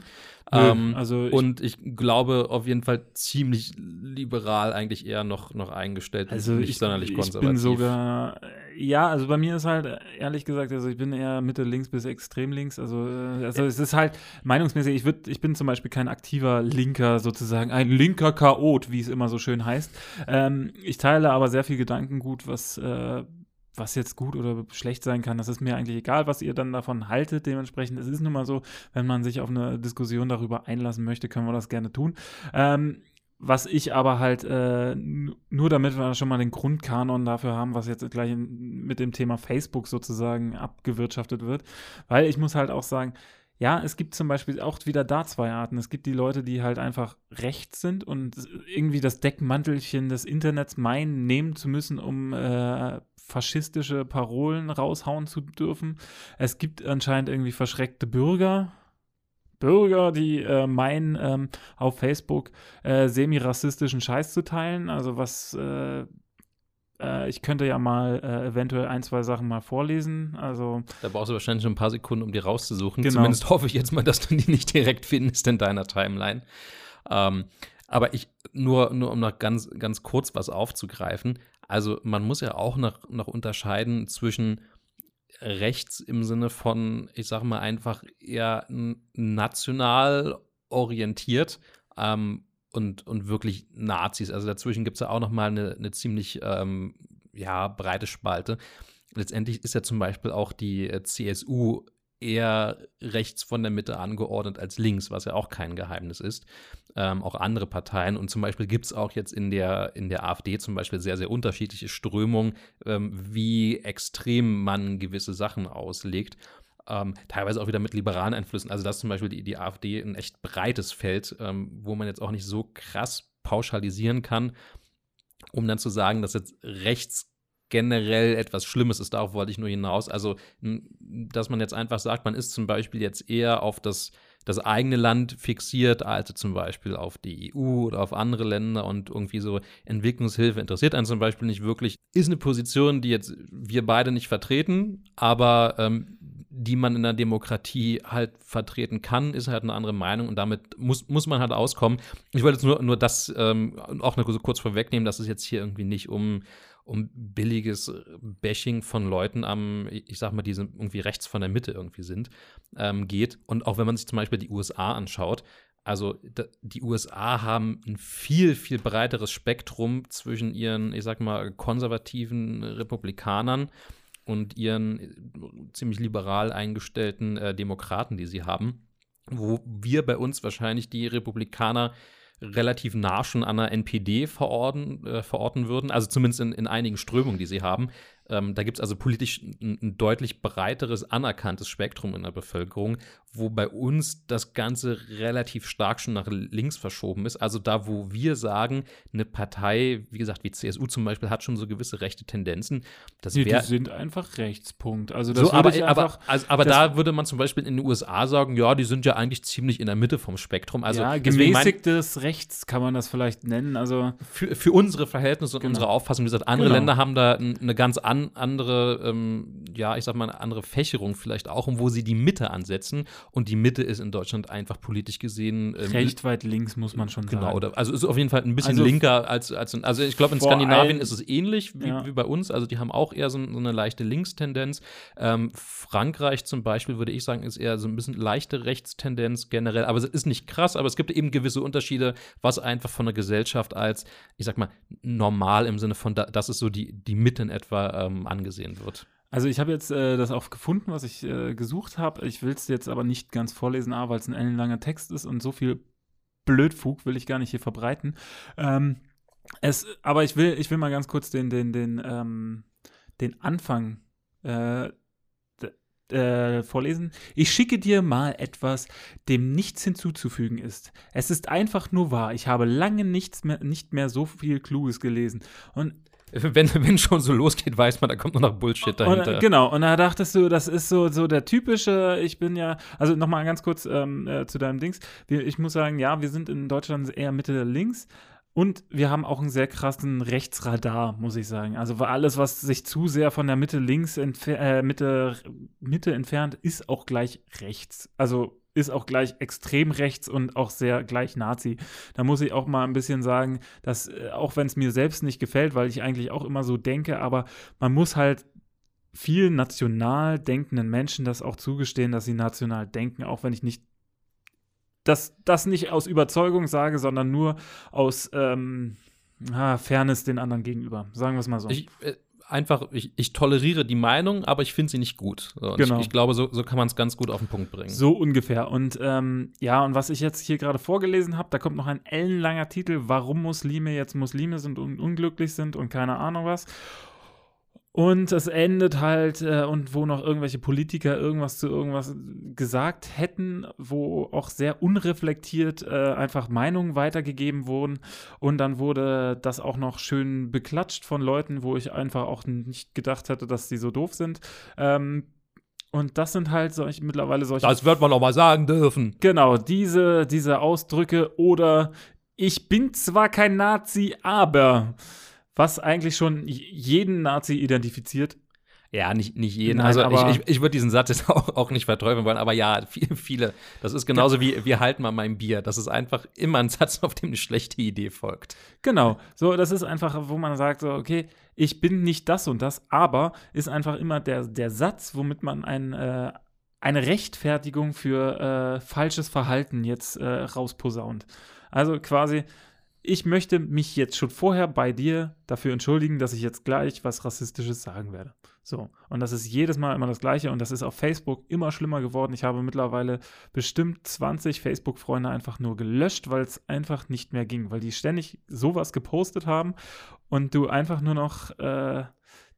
Ja, ähm, also ich, und ich glaube auf jeden Fall ziemlich liberal eigentlich eher noch, noch eingestellt. Also nicht ich, sonderlich konservativ. Ich bin sogar, ja, also bei mir ist halt, ehrlich gesagt, also ich bin eher Mitte links bis extrem links. Also, äh, also es ist halt meinungsmäßig, ich, würd, ich bin zum Beispiel kein aktiver Linker sozusagen ein linker Chaot, wie es immer so schön heißt. Ähm, ich teile aber sehr viel Gedankengut, was, äh, was jetzt gut oder schlecht sein kann. Das ist mir eigentlich egal, was ihr dann davon haltet. Dementsprechend, es ist nun mal so, wenn man sich auf eine Diskussion darüber einlassen möchte, können wir das gerne tun. Ähm, was ich aber halt, äh, nur damit wir schon mal den Grundkanon dafür haben, was jetzt gleich mit dem Thema Facebook sozusagen abgewirtschaftet wird, weil ich muss halt auch sagen, ja, es gibt zum Beispiel auch wieder da zwei Arten. Es gibt die Leute, die halt einfach rechts sind und irgendwie das Deckmantelchen des Internets meinen, nehmen zu müssen, um äh, faschistische Parolen raushauen zu dürfen. Es gibt anscheinend irgendwie verschreckte Bürger, Bürger, die äh, meinen, ähm, auf Facebook äh, semi-rassistischen Scheiß zu teilen. Also was äh, äh, ich könnte ja mal äh, eventuell ein, zwei Sachen mal vorlesen. Also da brauchst du wahrscheinlich schon ein paar Sekunden, um die rauszusuchen. Genau. Zumindest hoffe ich jetzt mal, dass du die nicht direkt findest in deiner Timeline. Ähm, aber ich, nur, nur um noch ganz, ganz kurz was aufzugreifen. Also man muss ja auch noch, noch unterscheiden zwischen rechts im Sinne von, ich sage mal einfach eher national orientiert ähm, und, und wirklich Nazis. Also dazwischen gibt es ja auch noch mal eine, eine ziemlich ähm, ja, breite Spalte. Letztendlich ist ja zum Beispiel auch die äh, CSU eher rechts von der Mitte angeordnet als links, was ja auch kein Geheimnis ist. Ähm, auch andere Parteien. Und zum Beispiel gibt es auch jetzt in der, in der AfD zum Beispiel sehr, sehr unterschiedliche Strömungen, ähm, wie extrem man gewisse Sachen auslegt. Ähm, teilweise auch wieder mit liberalen Einflüssen. Also, das zum Beispiel die, die AfD ein echt breites Feld, ähm, wo man jetzt auch nicht so krass pauschalisieren kann, um dann zu sagen, dass jetzt rechts generell etwas Schlimmes ist. Darauf wollte ich nur hinaus. Also, dass man jetzt einfach sagt, man ist zum Beispiel jetzt eher auf das, das eigene Land fixiert, als zum Beispiel auf die EU oder auf andere Länder und irgendwie so Entwicklungshilfe interessiert einen zum Beispiel nicht wirklich. Ist eine Position, die jetzt wir beide nicht vertreten, aber ähm, die man in der Demokratie halt vertreten kann, ist halt eine andere Meinung und damit muss, muss man halt auskommen. Ich wollte jetzt nur, nur das ähm, auch so kurz vorwegnehmen, dass es jetzt hier irgendwie nicht um, um billiges Bashing von Leuten am, ich sag mal, die irgendwie rechts von der Mitte irgendwie sind, ähm, geht. Und auch wenn man sich zum Beispiel die USA anschaut, also die USA haben ein viel, viel breiteres Spektrum zwischen ihren, ich sag mal, konservativen Republikanern und ihren äh, ziemlich liberal eingestellten äh, Demokraten, die sie haben, wo wir bei uns wahrscheinlich die Republikaner relativ nah schon an der NPD verorten, äh, verorten würden, also zumindest in, in einigen Strömungen, die sie haben. Ähm, da gibt es also politisch ein, ein, deutlich breiteres anerkanntes Spektrum in der Bevölkerung, wo bei uns das Ganze relativ stark schon nach links verschoben ist. Also da, wo wir sagen, eine Partei, wie gesagt, wie CSU zum Beispiel, hat schon so gewisse rechte Tendenzen. Das nee, die sind einfach Rechtspunkt. Also das so, aber, aber, also, aber da würde man zum Beispiel in den USA sagen, ja, die sind ja eigentlich ziemlich in der Mitte vom Spektrum. Also ja, gemäßigtes mein, Rechts kann man das vielleicht nennen. Also für, für unsere Verhältnisse und genau. unsere Auffassung, wie gesagt, andere genau. Länder haben da eine ganz andere an, andere, ähm, ja, ich sag mal, eine andere Fächerung vielleicht auch, um wo sie die Mitte ansetzen. Und die Mitte ist in Deutschland einfach politisch gesehen. Ähm, Recht weit links, muss man schon genau, sagen. Genau, also ist auf jeden Fall ein bisschen also linker als, als in, also ich glaube, in Skandinavien ist es ähnlich wie, ja. wie, bei uns. Also die haben auch eher so, so eine leichte Linkstendenz. Ähm, Frankreich zum Beispiel, würde ich sagen, ist eher so ein bisschen leichte Rechtstendenz generell. Aber es ist nicht krass, aber es gibt eben gewisse Unterschiede, was einfach von der Gesellschaft als, ich sag mal, normal im Sinne von, das ist so die, die Mitte in etwa ähm, angesehen wird. Also ich habe jetzt äh, das auch gefunden, was ich äh, gesucht habe. Ich will es jetzt aber nicht ganz vorlesen, weil es ein ellenlanger Text ist und so viel Blödfug will ich gar nicht hier verbreiten. Ähm, es, aber ich will, ich will mal ganz kurz den, den, den, ähm, den Anfang äh, äh, vorlesen. Ich schicke dir mal etwas, dem nichts hinzuzufügen ist. Es ist einfach nur wahr. Ich habe lange nichts mehr, nicht mehr so viel Kluges gelesen. Und wenn, wenn schon so losgeht, weiß man, da kommt nur noch Bullshit dahinter. Und, genau, und da dachtest du, das ist so, so der typische, ich bin ja, also nochmal ganz kurz ähm, äh, zu deinem Dings. Ich muss sagen, ja, wir sind in Deutschland eher Mitte links. Und wir haben auch einen sehr krassen Rechtsradar, muss ich sagen. Also alles, was sich zu sehr von der Mitte links, äh, Mitte, Mitte entfernt, ist auch gleich rechts. Also ist auch gleich extrem rechts und auch sehr gleich Nazi. Da muss ich auch mal ein bisschen sagen, dass, äh, auch wenn es mir selbst nicht gefällt, weil ich eigentlich auch immer so denke, aber man muss halt vielen national denkenden Menschen das auch zugestehen, dass sie national denken, auch wenn ich nicht das, das nicht aus Überzeugung sage, sondern nur aus ähm, Fairness den anderen gegenüber. Sagen wir es mal so. Ich, äh, einfach, ich, ich toleriere die Meinung, aber ich finde sie nicht gut. So, genau. Ich, ich, glaube, so, so kann man es ganz gut auf den Punkt bringen. So ungefähr. Und ähm, ja, und was ich jetzt hier gerade vorgelesen habe, da kommt noch ein ellenlanger Titel, warum Muslime jetzt Muslime sind und unglücklich sind und keine Ahnung was. Und es endet halt, äh, und wo noch irgendwelche Politiker irgendwas zu irgendwas gesagt hätten, wo auch sehr unreflektiert äh, einfach Meinungen weitergegeben wurden. Und dann wurde das auch noch schön beklatscht von Leuten, wo ich einfach auch nicht gedacht hätte, dass die so doof sind. Ähm, und das sind halt solche, mittlerweile solche. Das wird man auch mal sagen dürfen. Genau, diese, diese Ausdrücke oder ich bin zwar kein Nazi, aber was eigentlich schon jeden Nazi identifiziert. Ja, nicht, nicht jeden. Nein, also ich, ich, ich würde diesen Satz jetzt auch, auch nicht verteufeln wollen, aber ja, viele, viele. Das ist genauso wie wir halten mal mein Bier. Das ist einfach immer ein Satz, auf dem eine schlechte Idee folgt. Genau. So, das ist einfach, wo man sagt, so, okay, ich bin nicht das und das, aber ist einfach immer der, der Satz, womit man ein, äh, eine Rechtfertigung für äh, falsches Verhalten jetzt äh, rausposaunt. Also quasi, ich möchte mich jetzt schon vorher bei dir dafür entschuldigen, dass ich jetzt gleich was Rassistisches sagen werde. So. Und das ist jedes Mal immer das Gleiche und das ist auf Facebook immer schlimmer geworden. Ich habe mittlerweile bestimmt 20 Facebook-Freunde einfach nur gelöscht, weil es einfach nicht mehr ging, weil die ständig sowas gepostet haben und du einfach nur noch äh,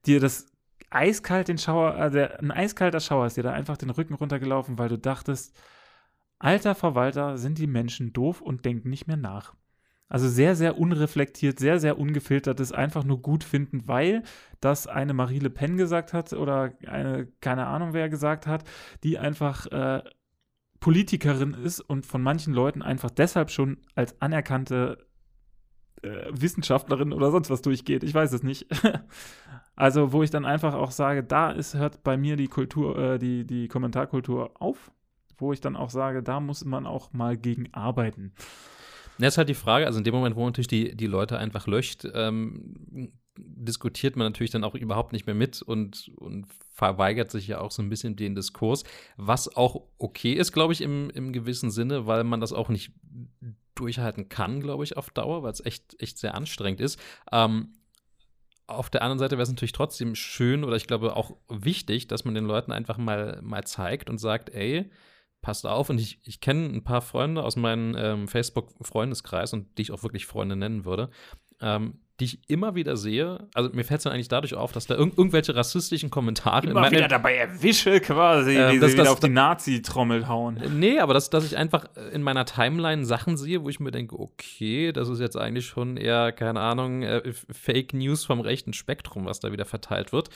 dir das eiskalt den Schauer, der, ein eiskalter Schauer ist dir da einfach den Rücken runtergelaufen, weil du dachtest, alter Verwalter, sind die Menschen doof und denken nicht mehr nach. Also sehr, sehr unreflektiert, sehr, sehr ungefiltert, das einfach nur gut finden, weil das eine Marie Le Pen gesagt hat oder eine, keine Ahnung wer gesagt hat, die einfach äh, Politikerin ist und von manchen Leuten einfach deshalb schon als anerkannte äh, Wissenschaftlerin oder sonst was durchgeht. Ich weiß es nicht. also, wo ich dann einfach auch sage, da ist, hört bei mir die Kultur, äh, die, die Kommentarkultur auf, wo ich dann auch sage, da muss man auch mal gegen arbeiten. Das ist halt die Frage, also in dem Moment, wo man natürlich die, die Leute einfach löscht, ähm, diskutiert man natürlich dann auch überhaupt nicht mehr mit und, und verweigert sich ja auch so ein bisschen den Diskurs, was auch okay ist, glaube ich, im, im gewissen Sinne, weil man das auch nicht durchhalten kann, glaube ich, auf Dauer, weil es echt, echt sehr anstrengend ist. Ähm, auf der anderen Seite wäre es natürlich trotzdem schön oder ich glaube auch wichtig, dass man den Leuten einfach mal, mal zeigt und sagt, ey, passt auf. Und ich, ich kenne ein paar Freunde aus meinem ähm, Facebook-Freundeskreis und die ich auch wirklich Freunde nennen würde, ähm, die ich immer wieder sehe, also mir fällt es dann eigentlich dadurch auf, dass da irg irgendwelche rassistischen Kommentare immer wieder dabei erwische quasi, äh, wie sie wieder auf die Nazi-Trommel hauen. Nee, aber dass, dass ich einfach in meiner Timeline Sachen sehe, wo ich mir denke, okay, das ist jetzt eigentlich schon eher, keine Ahnung, äh, Fake News vom rechten Spektrum, was da wieder verteilt wird.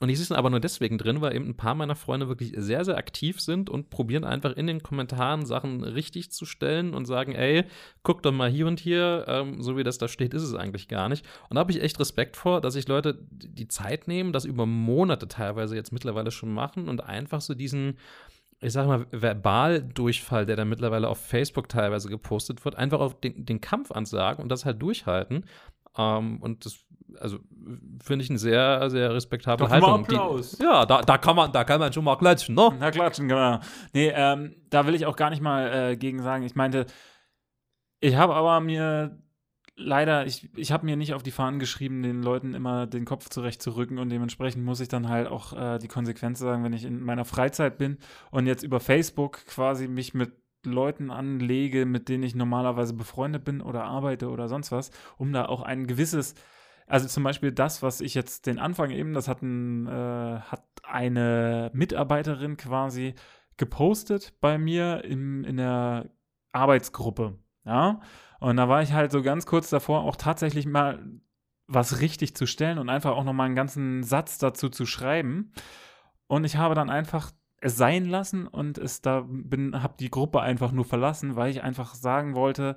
Und ich sehe es aber nur deswegen drin, weil eben ein paar meiner Freunde wirklich sehr, sehr aktiv sind und probieren einfach in den Kommentaren Sachen richtig zu stellen und sagen, ey, guck doch mal hier und hier, ähm, so wie das da steht, ist es eigentlich gar nicht. Und da habe ich echt Respekt vor, dass sich Leute die Zeit nehmen, das über Monate teilweise jetzt mittlerweile schon machen und einfach so diesen, ich sag mal, Verbaldurchfall, der da mittlerweile auf Facebook teilweise gepostet wird, einfach auf den, den Kampf ansagen und das halt durchhalten. Um, ähm, und das, also, finde ich ein sehr, sehr respektable Haltung. Applaus. Die, ja, da, da, kann man, da kann man schon mal klatschen, ne? Na, klatschen, genau. Nee, ähm, da will ich auch gar nicht mal äh, gegen sagen. Ich meinte, ich habe aber mir leider, ich, ich habe mir nicht auf die Fahnen geschrieben, den Leuten immer den Kopf zurechtzurücken und dementsprechend muss ich dann halt auch äh, die Konsequenz sagen, wenn ich in meiner Freizeit bin und jetzt über Facebook quasi mich mit Leuten anlege, mit denen ich normalerweise befreundet bin oder arbeite oder sonst was, um da auch ein gewisses, also zum Beispiel das, was ich jetzt den Anfang eben, das hat, ein, äh, hat eine Mitarbeiterin quasi gepostet bei mir im, in der Arbeitsgruppe, ja, und da war ich halt so ganz kurz davor, auch tatsächlich mal was richtig zu stellen und einfach auch nochmal einen ganzen Satz dazu zu schreiben. Und ich habe dann einfach es sein lassen und es da bin, habe die Gruppe einfach nur verlassen, weil ich einfach sagen wollte,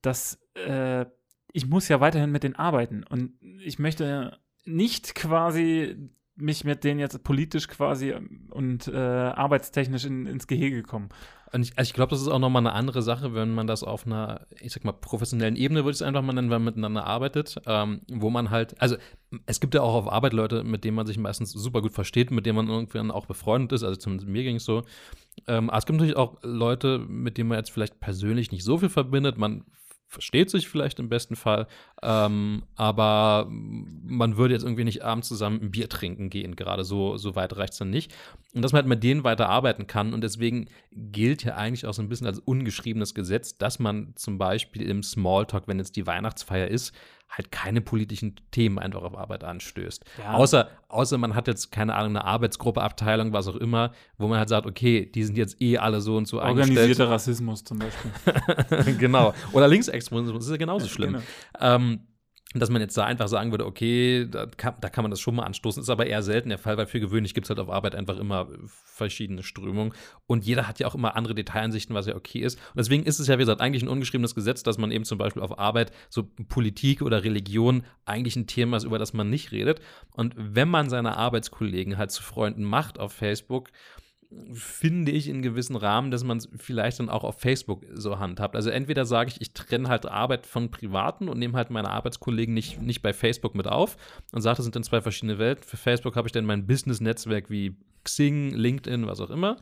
dass äh, ich muss ja weiterhin mit denen arbeiten und ich möchte nicht quasi mich mit denen jetzt politisch quasi ähm, und äh, arbeitstechnisch in, ins Gehege kommen. Und ich, also ich glaube, das ist auch nochmal eine andere Sache, wenn man das auf einer, ich sag mal, professionellen Ebene, würde ich es einfach mal nennen, wenn man miteinander arbeitet, ähm, wo man halt, also es gibt ja auch auf Arbeit Leute, mit denen man sich meistens super gut versteht, mit denen man irgendwann auch befreundet ist, also zumindest mir ging es so. Ähm, aber es gibt natürlich auch Leute, mit denen man jetzt vielleicht persönlich nicht so viel verbindet, man versteht sich vielleicht im besten Fall, ähm, aber man würde jetzt irgendwie nicht abends zusammen ein Bier trinken gehen, gerade so, so weit reicht es dann nicht. Und dass man halt mit denen weiter arbeiten kann und deswegen gilt ja eigentlich auch so ein bisschen als ungeschriebenes Gesetz, dass man zum Beispiel im Smalltalk, wenn jetzt die Weihnachtsfeier ist, halt keine politischen Themen einfach auf Arbeit anstößt. Ja. Außer, außer man hat jetzt, keine Ahnung, eine Arbeitsgruppe, Abteilung, was auch immer, wo man halt sagt, okay, die sind jetzt eh alle so und so Organisierter Rassismus zum Beispiel. genau. Oder Linksextremismus, das ist ja genauso schlimm. Genau. Ähm, dass man jetzt da einfach sagen würde, okay, da kann, da kann man das schon mal anstoßen, ist aber eher selten der Fall, weil für gewöhnlich gibt es halt auf Arbeit einfach immer verschiedene Strömungen und jeder hat ja auch immer andere Detailansichten, was ja okay ist. Und deswegen ist es ja, wie gesagt, eigentlich ein ungeschriebenes Gesetz, dass man eben zum Beispiel auf Arbeit so Politik oder Religion eigentlich ein Thema ist, über das man nicht redet. Und wenn man seine Arbeitskollegen halt zu Freunden macht auf Facebook, finde ich in gewissen Rahmen, dass man es vielleicht dann auch auf Facebook so handhabt. Also entweder sage ich, ich trenne halt Arbeit von Privaten und nehme halt meine Arbeitskollegen nicht, nicht bei Facebook mit auf und sage, das sind dann zwei verschiedene Welten. Für Facebook habe ich dann mein Business-Netzwerk wie Xing, LinkedIn, was auch immer.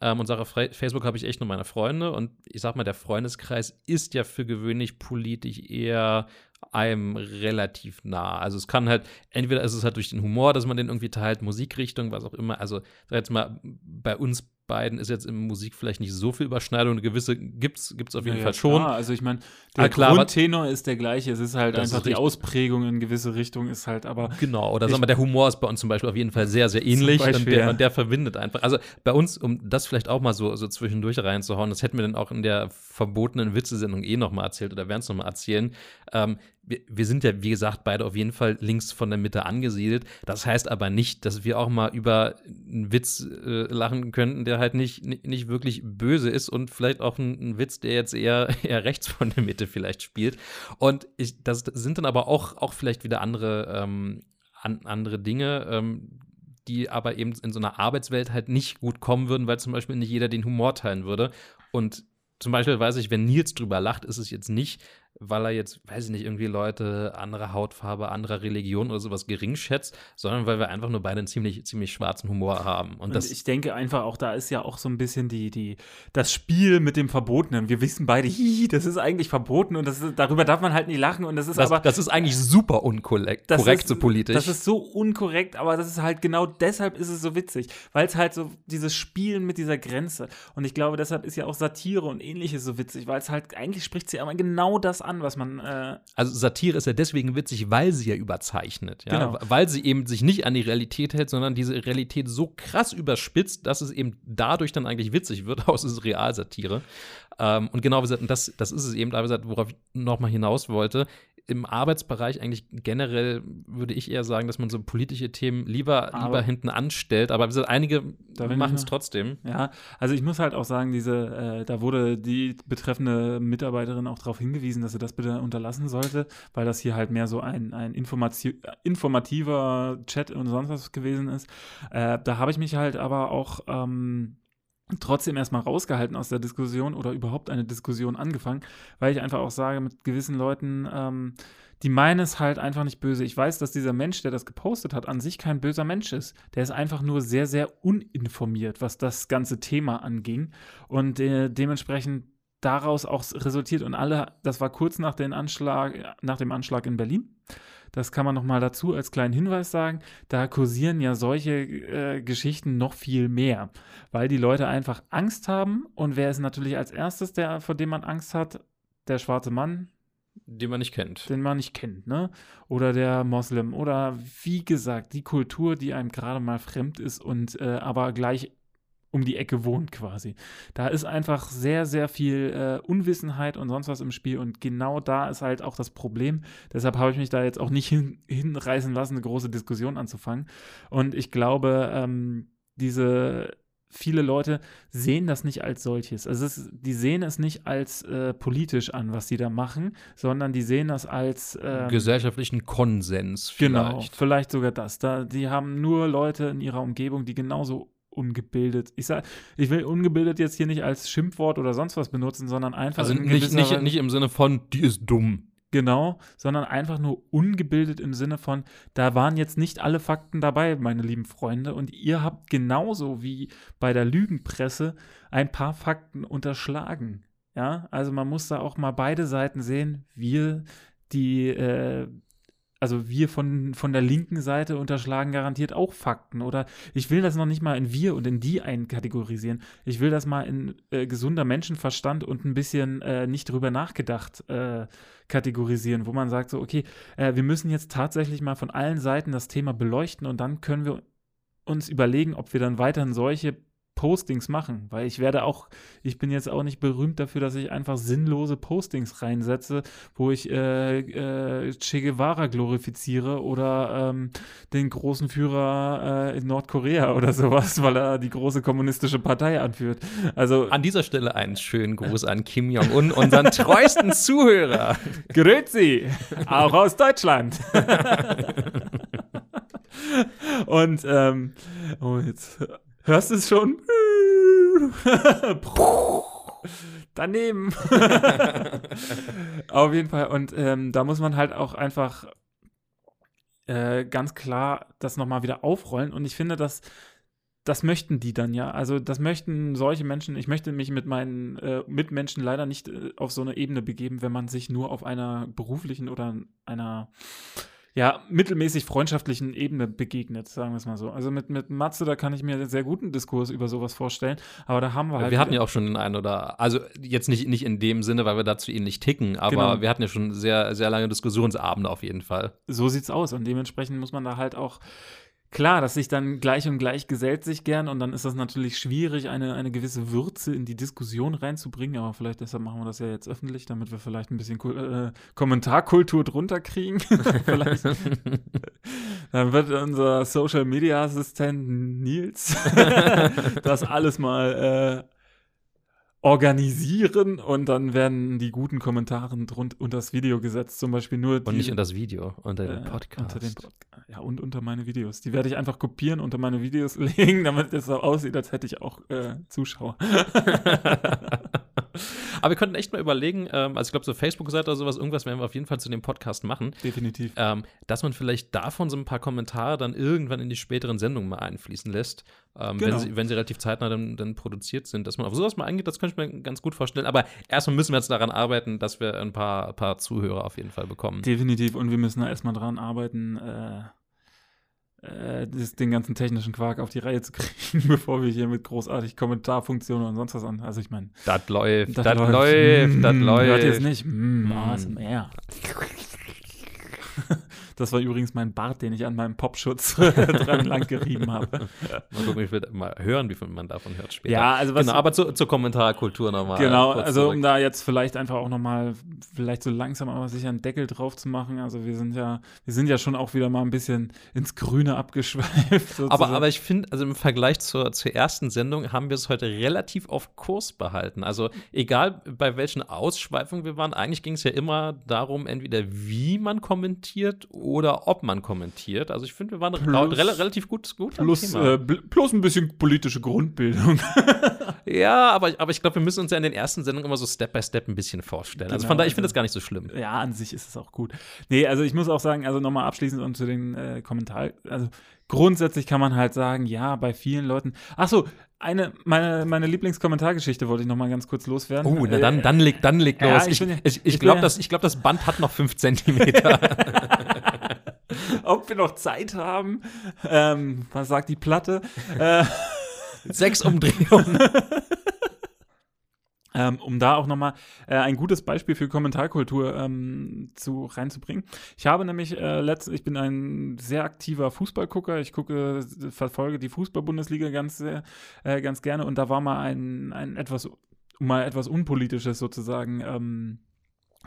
Ähm, und sage, Facebook habe ich echt nur meine Freunde. Und ich sag mal, der Freundeskreis ist ja für gewöhnlich politisch eher einem relativ nah. Also es kann halt, entweder ist es halt durch den Humor, dass man den irgendwie teilt, Musikrichtung, was auch immer. Also sag jetzt mal, bei uns beiden ist jetzt in Musik vielleicht nicht so viel Überschneidung. Eine gewisse gibt es auf jeden ja, Fall schon. Klar. Also ich meine, der ah, klar, Grundtenor ist der gleiche. Es ist halt einfach die Ausprägung in gewisse Richtung ist halt aber. Genau, oder sagen wir, der Humor ist bei uns zum Beispiel auf jeden Fall sehr, sehr ähnlich Beispiel, und, der, ja. der, verbindet einfach. Also bei uns, um das vielleicht auch mal so, so zwischendurch reinzuhauen, das hätten wir dann auch in der verbotenen Witzesendung eh nochmal erzählt oder werden es nochmal erzählen. Ähm, wir, sind ja, wie gesagt, beide auf jeden Fall links von der Mitte angesiedelt. Das heißt aber nicht, dass wir auch mal über einen Witz äh, lachen könnten, der halt nicht, nicht, wirklich böse ist und vielleicht auch ein, ein, Witz, der jetzt eher, eher rechts von der Mitte vielleicht spielt. Und ich, das sind dann aber auch, auch vielleicht wieder andere, ähm, an, andere Dinge. Ähm, die aber eben in so einer Arbeitswelt halt nicht gut kommen würden, weil zum Beispiel nicht jeder den Humor teilen würde. Und zum Beispiel weiß ich, wenn Nils drüber lacht, ist es jetzt nicht, weil er jetzt, weiß ich nicht, irgendwie Leute anderer Hautfarbe, anderer Religion oder sowas gering schätzt, sondern weil wir einfach nur beide einen ziemlich, ziemlich schwarzen Humor haben. Und, und das ich denke einfach auch, da ist ja auch so ein bisschen die, die, das Spiel mit dem Verbotenen. Wir wissen beide, hihi, das ist eigentlich verboten und das ist, darüber darf man halt nicht lachen und das ist das, aber. Das ist eigentlich super unkorrekt, korrekt ist, so politisch. Das ist so unkorrekt, aber das ist halt genau deshalb ist es so witzig, weil es halt so dieses Spielen mit dieser Grenze und ich glaube, deshalb ist ja auch Satire und ähnliches so witzig, weil es halt eigentlich spricht sie aber genau das an, was man. Äh also Satire ist ja deswegen witzig, weil sie ja überzeichnet, ja? Genau. Weil sie eben sich nicht an die Realität hält, sondern diese Realität so krass überspitzt, dass es eben dadurch dann eigentlich witzig wird, aus ist Realsatire. Ähm, und genau wie gesagt, das, das ist es eben, da gesagt, worauf ich nochmal hinaus wollte im Arbeitsbereich eigentlich generell würde ich eher sagen, dass man so politische Themen lieber, lieber hinten anstellt. Aber einige machen es trotzdem. Ja, also ich muss halt auch sagen, diese, äh, da wurde die betreffende Mitarbeiterin auch darauf hingewiesen, dass sie das bitte unterlassen sollte, weil das hier halt mehr so ein, ein informativer Chat und sonst was gewesen ist. Äh, da habe ich mich halt aber auch ähm, trotzdem erstmal rausgehalten aus der Diskussion oder überhaupt eine Diskussion angefangen, weil ich einfach auch sage, mit gewissen Leuten, ähm, die meinen es halt einfach nicht böse. Ich weiß, dass dieser Mensch, der das gepostet hat, an sich kein böser Mensch ist. Der ist einfach nur sehr, sehr uninformiert, was das ganze Thema anging. Und äh, dementsprechend daraus auch resultiert und alle, das war kurz nach, Anschlag, nach dem Anschlag in Berlin. Das kann man noch mal dazu als kleinen Hinweis sagen. Da kursieren ja solche äh, Geschichten noch viel mehr, weil die Leute einfach Angst haben. Und wer ist natürlich als erstes, der, vor dem man Angst hat? Der schwarze Mann, den man nicht kennt. Den man nicht kennt, ne? Oder der Moslem. Oder wie gesagt, die Kultur, die einem gerade mal fremd ist und äh, aber gleich um die Ecke wohnt quasi. Da ist einfach sehr, sehr viel äh, Unwissenheit und sonst was im Spiel und genau da ist halt auch das Problem. Deshalb habe ich mich da jetzt auch nicht hin, hinreißen lassen, eine große Diskussion anzufangen. Und ich glaube, ähm, diese viele Leute sehen das nicht als solches. Also ist, die sehen es nicht als äh, politisch an, was sie da machen, sondern die sehen das als ähm, gesellschaftlichen Konsens. Vielleicht. Genau, vielleicht sogar das. Da, die haben nur Leute in ihrer Umgebung, die genauso ungebildet. Ich sag, ich will ungebildet jetzt hier nicht als Schimpfwort oder sonst was benutzen, sondern einfach. Also nicht, nicht, nicht im Sinne von, die ist dumm. Genau, sondern einfach nur ungebildet im Sinne von, da waren jetzt nicht alle Fakten dabei, meine lieben Freunde, und ihr habt genauso wie bei der Lügenpresse ein paar Fakten unterschlagen. Ja, also man muss da auch mal beide Seiten sehen. Wir, die äh, also wir von, von der linken Seite unterschlagen garantiert auch Fakten. Oder ich will das noch nicht mal in wir und in die einkategorisieren. Ich will das mal in äh, gesunder Menschenverstand und ein bisschen äh, nicht drüber nachgedacht äh, kategorisieren, wo man sagt so, okay, äh, wir müssen jetzt tatsächlich mal von allen Seiten das Thema beleuchten und dann können wir uns überlegen, ob wir dann weiterhin solche Postings machen, weil ich werde auch, ich bin jetzt auch nicht berühmt dafür, dass ich einfach sinnlose Postings reinsetze, wo ich äh, äh, Che Guevara glorifiziere oder ähm, den großen Führer äh, in Nordkorea oder sowas, weil er die große kommunistische Partei anführt. Also an dieser Stelle einen schönen Gruß an Kim Jong-un, unseren treuesten Zuhörer. Grüezi, auch aus Deutschland. Und ähm, oh, jetzt Hörst es schon? Daneben. Auf jeden Fall. Und ähm, da muss man halt auch einfach äh, ganz klar das nochmal wieder aufrollen. Und ich finde, dass das möchten die dann ja. Also das möchten solche Menschen. Ich möchte mich mit meinen äh, Mitmenschen leider nicht äh, auf so eine Ebene begeben, wenn man sich nur auf einer beruflichen oder einer ja, mittelmäßig freundschaftlichen Ebene begegnet, sagen wir es mal so. Also mit, mit Matze, da kann ich mir einen sehr guten Diskurs über sowas vorstellen, aber da haben wir halt. Wir hatten ja auch schon den einen oder, also jetzt nicht, nicht in dem Sinne, weil wir dazu ähnlich ticken, aber genau. wir hatten ja schon sehr, sehr lange Diskussionsabende auf jeden Fall. So sieht's aus und dementsprechend muss man da halt auch Klar, dass sich dann gleich und gleich gesellt sich gern und dann ist das natürlich schwierig, eine, eine gewisse Würze in die Diskussion reinzubringen, aber vielleicht deshalb machen wir das ja jetzt öffentlich, damit wir vielleicht ein bisschen äh, Kommentarkultur drunter kriegen. vielleicht. dann wird unser Social Media Assistent Nils das alles mal äh, organisieren und dann werden die guten Kommentare drunter unter das Video gesetzt, zum Beispiel nur. Die, und nicht unter das Video, unter den äh, Podcast. Unter den ja, und unter meine Videos. Die werde ich einfach kopieren, unter meine Videos legen, damit es so aussieht, als hätte ich auch äh, Zuschauer. Aber wir könnten echt mal überlegen, ähm, also ich glaube, so Facebook-Seite oder sowas, irgendwas werden wir auf jeden Fall zu dem Podcast machen. Definitiv. Ähm, dass man vielleicht davon so ein paar Kommentare dann irgendwann in die späteren Sendungen mal einfließen lässt. Ähm, genau. wenn, sie, wenn sie relativ zeitnah dann, dann produziert sind, dass man auf sowas mal eingeht, das könnte ich mir ganz gut vorstellen. Aber erstmal müssen wir jetzt daran arbeiten, dass wir ein paar, paar Zuhörer auf jeden Fall bekommen. Definitiv. Und wir müssen da erstmal dran arbeiten, äh äh, das, den ganzen technischen Quark auf die Reihe zu kriegen, bevor wir hier mit großartig Kommentarfunktionen und sonst was an. Also ich meine. Das läuft, das läuft, das läuft. Hört ihr es nicht? Mm, ASMR. Das war übrigens mein Bart, den ich an meinem Popschutz dran lang gerieben habe. Mal gucken, ich will mal hören, wie viel man davon hört später. Ja, also was. Genau, aber zu, zur Kommentarkultur nochmal. Genau, also zurück. um da jetzt vielleicht einfach auch nochmal, vielleicht so langsam aber sicher einen Deckel drauf zu machen. Also wir sind ja, wir sind ja schon auch wieder mal ein bisschen ins Grüne abgeschweift. Aber, aber ich finde, also im Vergleich zur, zur ersten Sendung haben wir es heute relativ auf Kurs behalten. Also egal bei welchen Ausschweifungen wir waren, eigentlich ging es ja immer darum, entweder wie man kommentiert oder ob man kommentiert. Also ich finde, wir waren plus, re relativ gut, gut plus, äh, plus ein bisschen politische Grundbildung. ja, aber, aber ich glaube, wir müssen uns ja in den ersten Sendungen immer so Step by Step ein bisschen vorstellen. Genau, also von daher, ich finde das gar nicht so schlimm. Ja, an sich ist es auch gut. Nee, also ich muss auch sagen, also nochmal abschließend und zu den äh, Kommentaren, also grundsätzlich kann man halt sagen, ja, bei vielen Leuten. Ach so, eine, meine, meine Lieblingskommentargeschichte wollte ich noch mal ganz kurz loswerden. Oh, na dann, dann leg, dann leg los. Ja, ich, ich, ich, ich glaube, das, glaub, das Band hat noch fünf Zentimeter. Ob wir noch Zeit haben? Ähm, was sagt die Platte? Äh, Sechs Umdrehungen. Ähm, um da auch nochmal äh, ein gutes Beispiel für Kommentarkultur ähm, zu, reinzubringen. Ich habe nämlich äh, letztens, ich bin ein sehr aktiver Fußballgucker, ich gucke, verfolge die Fußball-Bundesliga ganz, äh, ganz gerne und da war mal ein, ein etwas, mal etwas Unpolitisches sozusagen ähm,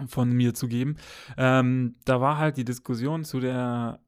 von mir zu geben. Ähm, da war halt die Diskussion zu der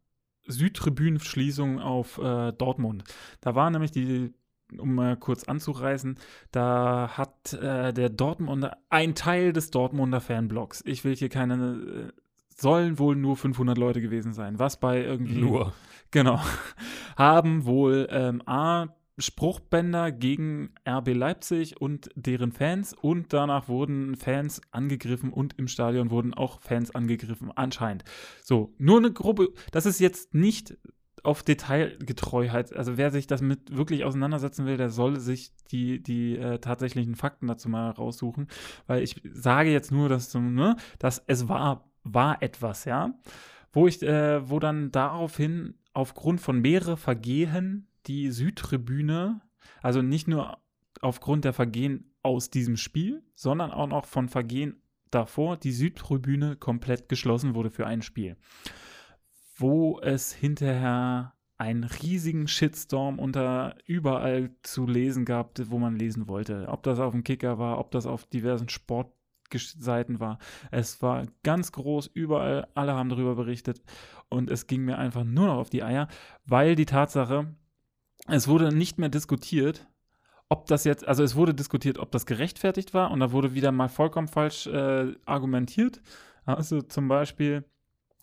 Südtribünenschließung auf äh, Dortmund. Da war nämlich die um mal kurz anzureißen, da hat äh, der Dortmunder, ein Teil des Dortmunder Fanblocks, ich will hier keine, äh, sollen wohl nur 500 Leute gewesen sein, was bei irgendwie. Nur. Genau. Haben wohl ähm, A, Spruchbänder gegen RB Leipzig und deren Fans und danach wurden Fans angegriffen und im Stadion wurden auch Fans angegriffen, anscheinend. So, nur eine Gruppe, das ist jetzt nicht auf Detailgetreuheit. Also wer sich das mit wirklich auseinandersetzen will, der soll sich die, die äh, tatsächlichen Fakten dazu mal raussuchen. Weil ich sage jetzt nur, dass, ne, dass es war, war etwas, ja. Wo ich, äh, wo dann daraufhin aufgrund von mehreren Vergehen die Südtribüne, also nicht nur aufgrund der Vergehen aus diesem Spiel, sondern auch noch von Vergehen davor, die Südtribüne komplett geschlossen wurde für ein Spiel wo es hinterher einen riesigen Shitstorm unter überall zu lesen gab, wo man lesen wollte. Ob das auf dem Kicker war, ob das auf diversen Sportseiten war. Es war ganz groß, überall, alle haben darüber berichtet und es ging mir einfach nur noch auf die Eier, weil die Tatsache, es wurde nicht mehr diskutiert, ob das jetzt, also es wurde diskutiert, ob das gerechtfertigt war und da wurde wieder mal vollkommen falsch äh, argumentiert. Also zum Beispiel,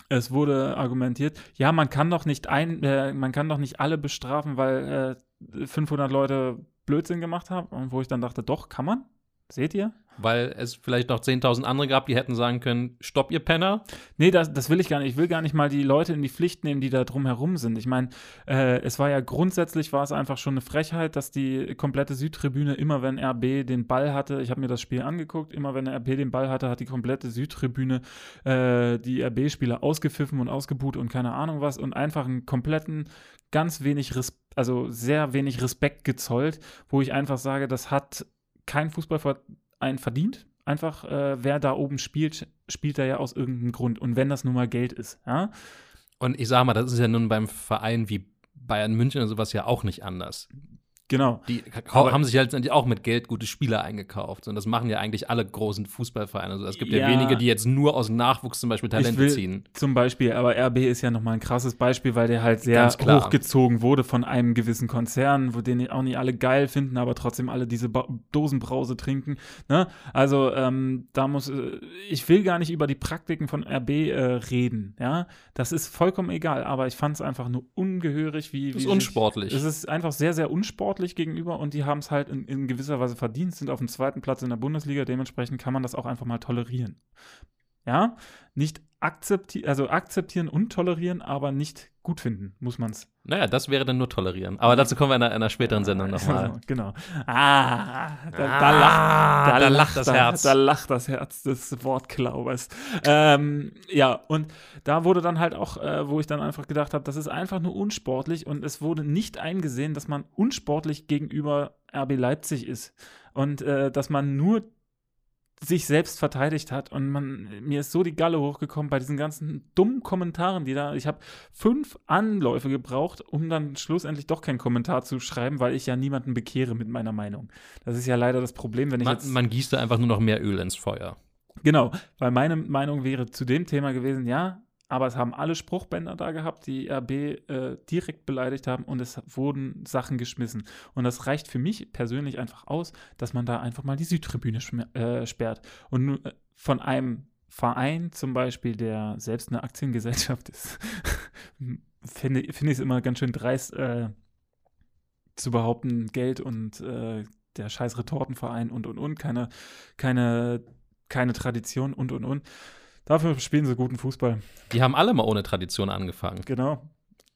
es wurde argumentiert, ja, man kann doch nicht ein, äh, man kann doch nicht alle bestrafen, weil äh, 500 Leute Blödsinn gemacht haben. Und wo ich dann dachte, doch, kann man. Seht ihr? Weil es vielleicht noch 10.000 andere gab, die hätten sagen können, stopp, ihr Penner. Nee, das, das will ich gar nicht. Ich will gar nicht mal die Leute in die Pflicht nehmen, die da drumherum sind. Ich meine, äh, es war ja grundsätzlich, war es einfach schon eine Frechheit, dass die komplette Südtribüne, immer wenn RB den Ball hatte, ich habe mir das Spiel angeguckt, immer wenn RB den Ball hatte, hat die komplette Südtribüne äh, die RB-Spieler ausgepfiffen und ausgebuht und keine Ahnung was und einfach einen kompletten, ganz wenig Respekt also sehr wenig Respekt gezollt, wo ich einfach sage, das hat kein Fußballverein verdient. Einfach, äh, wer da oben spielt, spielt er ja aus irgendeinem Grund. Und wenn das nun mal Geld ist, ja. Und ich sag mal, das ist ja nun beim Verein wie Bayern München oder sowas ja auch nicht anders. Genau. Die haben sich halt auch mit Geld gute Spieler eingekauft. Und das machen ja eigentlich alle großen Fußballvereine. Also es gibt ja, ja wenige, die jetzt nur aus dem Nachwuchs zum Beispiel Talente ziehen. Zum Beispiel, aber RB ist ja nochmal ein krasses Beispiel, weil der halt sehr hochgezogen wurde von einem gewissen Konzern, wo den auch nicht alle geil finden, aber trotzdem alle diese ba Dosenbrause trinken. Ne? Also ähm, da muss, äh, ich will gar nicht über die Praktiken von RB äh, reden. Ja, das ist vollkommen egal. Aber ich fand es einfach nur ungehörig, wie. Das ist unsportlich. Es ist einfach sehr, sehr unsportlich sportlich gegenüber und die haben es halt in, in, gewisser Weise verdient, sind auf dem zweiten Platz in der Bundesliga, dementsprechend kann man das auch einfach mal tolerieren. Ja, nicht akzeptieren, also akzeptieren und tolerieren, aber nicht gut finden, muss man es. Naja, das wäre dann nur tolerieren. Aber dazu kommen wir in einer, einer späteren Sendung nochmal. genau. Ah, da, da, ah, lacht, da, da lacht das Herz. Da lacht das Herz des Wortklaubers. ähm, ja, und da wurde dann halt auch, äh, wo ich dann einfach gedacht habe, das ist einfach nur unsportlich und es wurde nicht eingesehen, dass man unsportlich gegenüber RB Leipzig ist. Und äh, dass man nur sich selbst verteidigt hat und man mir ist so die Galle hochgekommen bei diesen ganzen dummen Kommentaren, die da ich habe fünf Anläufe gebraucht, um dann schlussendlich doch keinen Kommentar zu schreiben, weil ich ja niemanden bekehre mit meiner Meinung. Das ist ja leider das Problem, wenn ich man, jetzt man gießt da einfach nur noch mehr Öl ins Feuer. Genau, weil meine Meinung wäre zu dem Thema gewesen, ja, aber es haben alle Spruchbänder da gehabt, die RB äh, direkt beleidigt haben und es wurden Sachen geschmissen. Und das reicht für mich persönlich einfach aus, dass man da einfach mal die Südtribüne äh, sperrt. Und äh, von einem Verein zum Beispiel, der selbst eine Aktiengesellschaft ist, finde find ich es immer ganz schön dreist äh, zu behaupten, Geld und äh, der scheiß Retortenverein und und und, keine, keine, keine Tradition und und und. Dafür spielen sie guten Fußball. Die haben alle mal ohne Tradition angefangen. Genau.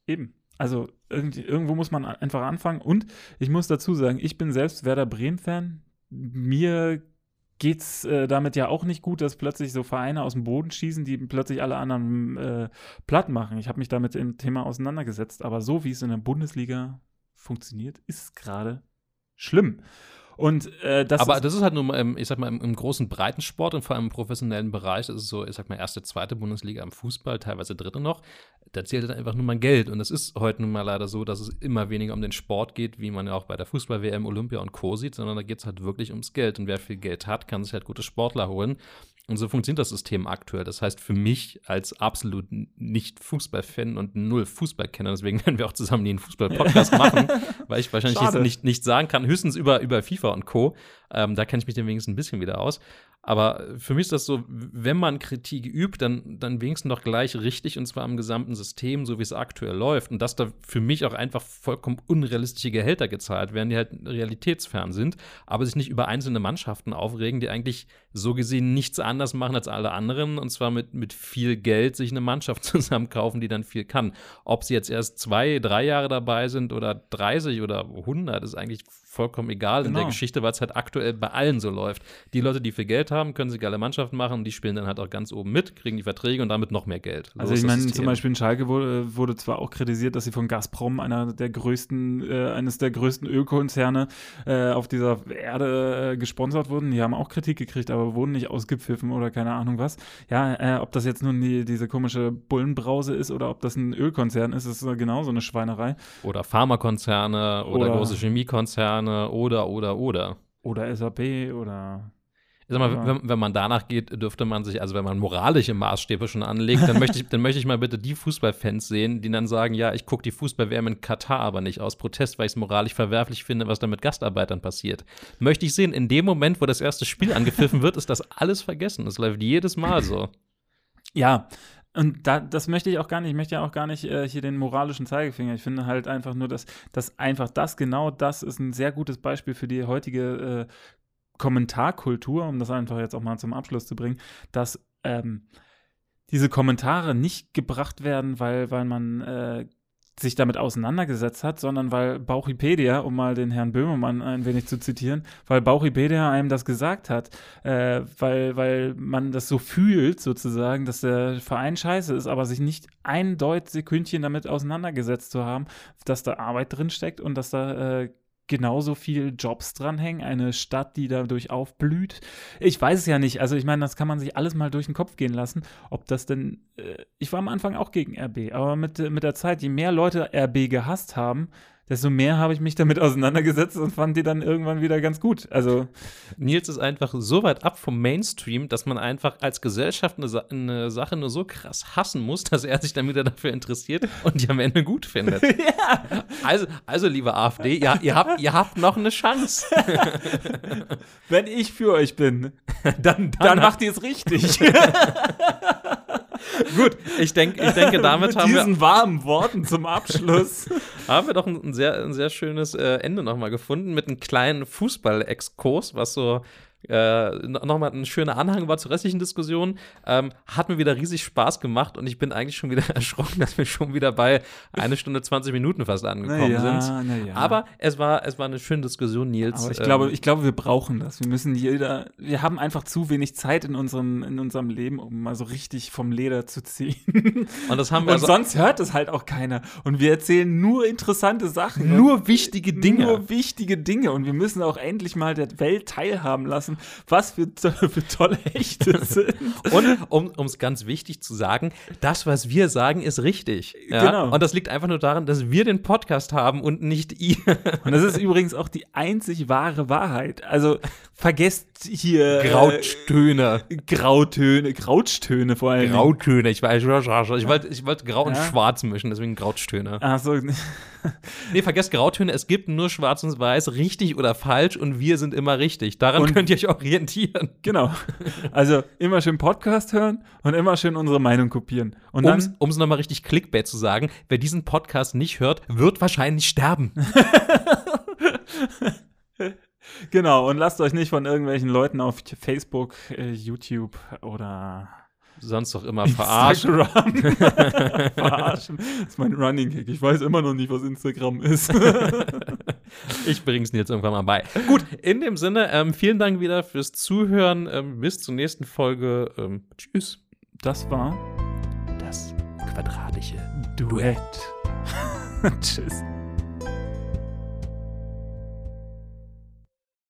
Eben. Also irgendwo muss man einfach anfangen. Und ich muss dazu sagen, ich bin selbst Werder Bremen-Fan. Mir geht's äh, damit ja auch nicht gut, dass plötzlich so Vereine aus dem Boden schießen, die plötzlich alle anderen äh, platt machen. Ich habe mich damit im Thema auseinandergesetzt, aber so wie es in der Bundesliga funktioniert, ist es gerade schlimm. Und äh, das Aber ist, das ist halt nur, mal im, ich sag mal, im, im großen Breitensport und vor allem im professionellen Bereich, das ist so, ich sag mal, erste, zweite Bundesliga im Fußball, teilweise dritte noch, da zählt dann einfach nur mal Geld. Und es ist heute nun mal leider so, dass es immer weniger um den Sport geht, wie man ja auch bei der Fußball-WM, Olympia und Co. sieht, sondern da geht es halt wirklich ums Geld. Und wer viel Geld hat, kann sich halt gute Sportler holen. Und so funktioniert das System aktuell. Das heißt, für mich als absolut nicht Fußballfan und null Fußballkenner, deswegen werden wir auch zusammen nie einen Fußball-Podcast machen, weil ich wahrscheinlich Schade. jetzt nicht, nicht sagen kann, höchstens über, über FIFA und Co. Ähm, da kenne ich mich dann wenigstens ein bisschen wieder aus. Aber für mich ist das so, wenn man Kritik übt, dann, dann wenigstens doch gleich richtig und zwar am gesamten System, so wie es aktuell läuft. Und dass da für mich auch einfach vollkommen unrealistische Gehälter gezahlt werden, die halt realitätsfern sind, aber sich nicht über einzelne Mannschaften aufregen, die eigentlich so gesehen nichts anders machen als alle anderen und zwar mit, mit viel Geld sich eine Mannschaft zusammenkaufen, die dann viel kann. Ob sie jetzt erst zwei, drei Jahre dabei sind oder 30 oder 100, ist eigentlich vollkommen egal in der Genau. Geschichte, weil es halt aktuell bei allen so läuft. Die Leute, die viel Geld haben, können sich geile Mannschaften machen, die spielen dann halt auch ganz oben mit, kriegen die Verträge und damit noch mehr Geld. So Also ich meine, zum Beispiel in Schalke wurde, wurde zwar auch kritisiert, dass sie von Gazprom, einer der größten, äh, eines der größten Ölkonzerne äh, auf dieser Erde äh, gesponsert wurden. Die haben auch Kritik gekriegt, aber wurden nicht ausgepfiffen oder keine Ahnung was. Ja, äh, ob das jetzt nun die, diese komische Bullenbrause ist oder ob das ein Ölkonzern ist, ist äh, genauso eine Schweinerei. Oder Pharmakonzerne oder, Oder- große Chemiekonzerne oder, oder, oder. Oder SAP oder Ich sag mal, Ja. wenn, wenn man danach geht, dürfte man sich, also wenn man moralische Maßstäbe schon anlegt, dann möchte ich, dann möchte ich mal bitte die Fußballfans sehen, die dann sagen, ja, ich gucke die Fußball-WM in Katar aber nicht aus Protest, weil ich es moralisch verwerflich finde, was da mit Gastarbeitern passiert. Möchte ich sehen, in dem Moment, wo das erste Spiel angepfiffen wird, ist das alles vergessen. Das läuft jedes Mal so. Ja, und da, das möchte ich auch gar nicht. Ich möchte ja auch gar nicht äh, hier den moralischen Zeigefinger. Ich finde halt einfach nur, dass, dass einfach das, genau das ist ein sehr gutes Beispiel für die heutige äh, Kommentarkultur, um das einfach jetzt auch mal zum Abschluss zu bringen, dass ähm, diese Kommentare nicht gebracht werden, weil, weil man äh, sich damit auseinandergesetzt hat, sondern weil Bauchipedia, um mal den Herrn Böhmermann ein wenig zu zitieren, weil Bauchipedia einem das gesagt hat, äh, weil, weil man das so fühlt sozusagen, dass der Verein scheiße ist, aber sich nicht ein Deut Sekündchen damit auseinandergesetzt zu haben, dass da Arbeit drin steckt und dass da äh, genauso viel Jobs dranhängen, eine Stadt, die dadurch aufblüht. Ich weiß es ja nicht. Also ich meine, das kann man sich alles mal durch den Kopf gehen lassen, ob das denn. Äh, ich war am Anfang auch gegen RB, aber mit, mit der Zeit, je mehr Leute RB gehasst haben, desto mehr habe ich mich damit auseinandergesetzt und fand die dann irgendwann wieder ganz gut. Also Nils ist einfach so weit ab vom Mainstream, dass man einfach als Gesellschaft eine, Sa eine Sache nur so krass hassen muss, dass er sich dann wieder dafür interessiert und die am Ende gut findet. ja, Also, also liebe AfD, ja, ihr, habt, ihr habt noch eine Chance. wenn ich für euch bin, dann, dann macht ihr es richtig. Gut. Ich, denk, ich denke, damit Mit haben wir, diesen warmen Worten zum Abschluss. haben wir doch ein, ein sehr, ein sehr schönes äh, Ende nochmal gefunden mit einem kleinen Fußball-Exkurs, was so äh, nochmal ein schöner Anhang war zur restlichen Diskussion. Ähm, hat mir wieder riesig Spaß gemacht und ich bin eigentlich schon wieder erschrocken, dass wir schon wieder bei eine Stunde 20 Minuten fast angekommen ja, sind. ja. Aber es war, es war eine schöne Diskussion, Nils. Aber ich Ähm, glaube, ich glaube, wir brauchen das. Wir müssen jeder, wir haben einfach zu wenig Zeit in unserem, in unserem Leben, um mal so richtig vom Leder zu ziehen. und das haben wir Und also sonst hört es halt auch keiner. Und wir erzählen nur interessante Sachen. nur wichtige Dinge. Nur wichtige Dinge. Und wir müssen auch endlich mal der Welt teilhaben lassen, was für, to- für tolle Hechte sind. Und um es ganz wichtig zu sagen, das, was wir sagen, ist richtig. Ja? Genau. Und das liegt einfach nur daran, dass wir den Podcast haben und nicht ihr. Und das ist übrigens auch die einzig wahre Wahrheit. Also vergesst hier äh, Grautöne. Grautöne, Grauttöne vor allem. Grautöne. Ich weiß, ich wollte ich wollte grau und Ja. schwarz mischen, deswegen Grautöne. Ach so, Nee, vergesst Grautöne. Es gibt nur schwarz und weiß, richtig oder falsch und wir sind immer richtig. Daran Und- könnt ihr euch orientieren. genau. Also immer schön Podcast hören und immer schön unsere Meinung kopieren. Und Um dann es nochmal richtig Clickbait zu sagen, wer diesen Podcast nicht hört, wird wahrscheinlich sterben. Genau, und lasst euch nicht von irgendwelchen Leuten auf Facebook, äh, YouTube oder Sonst doch immer verarschen. Verarschen. Das ist mein Running Gag. Ich weiß immer noch nicht, was Instagram ist. Ich bring's dir jetzt irgendwann mal bei. Gut, in dem Sinne, ähm, vielen Dank wieder fürs Zuhören. Ähm, bis zur nächsten Folge. Ähm, tschüss. Das war Das quadratische Duett. Tschüss.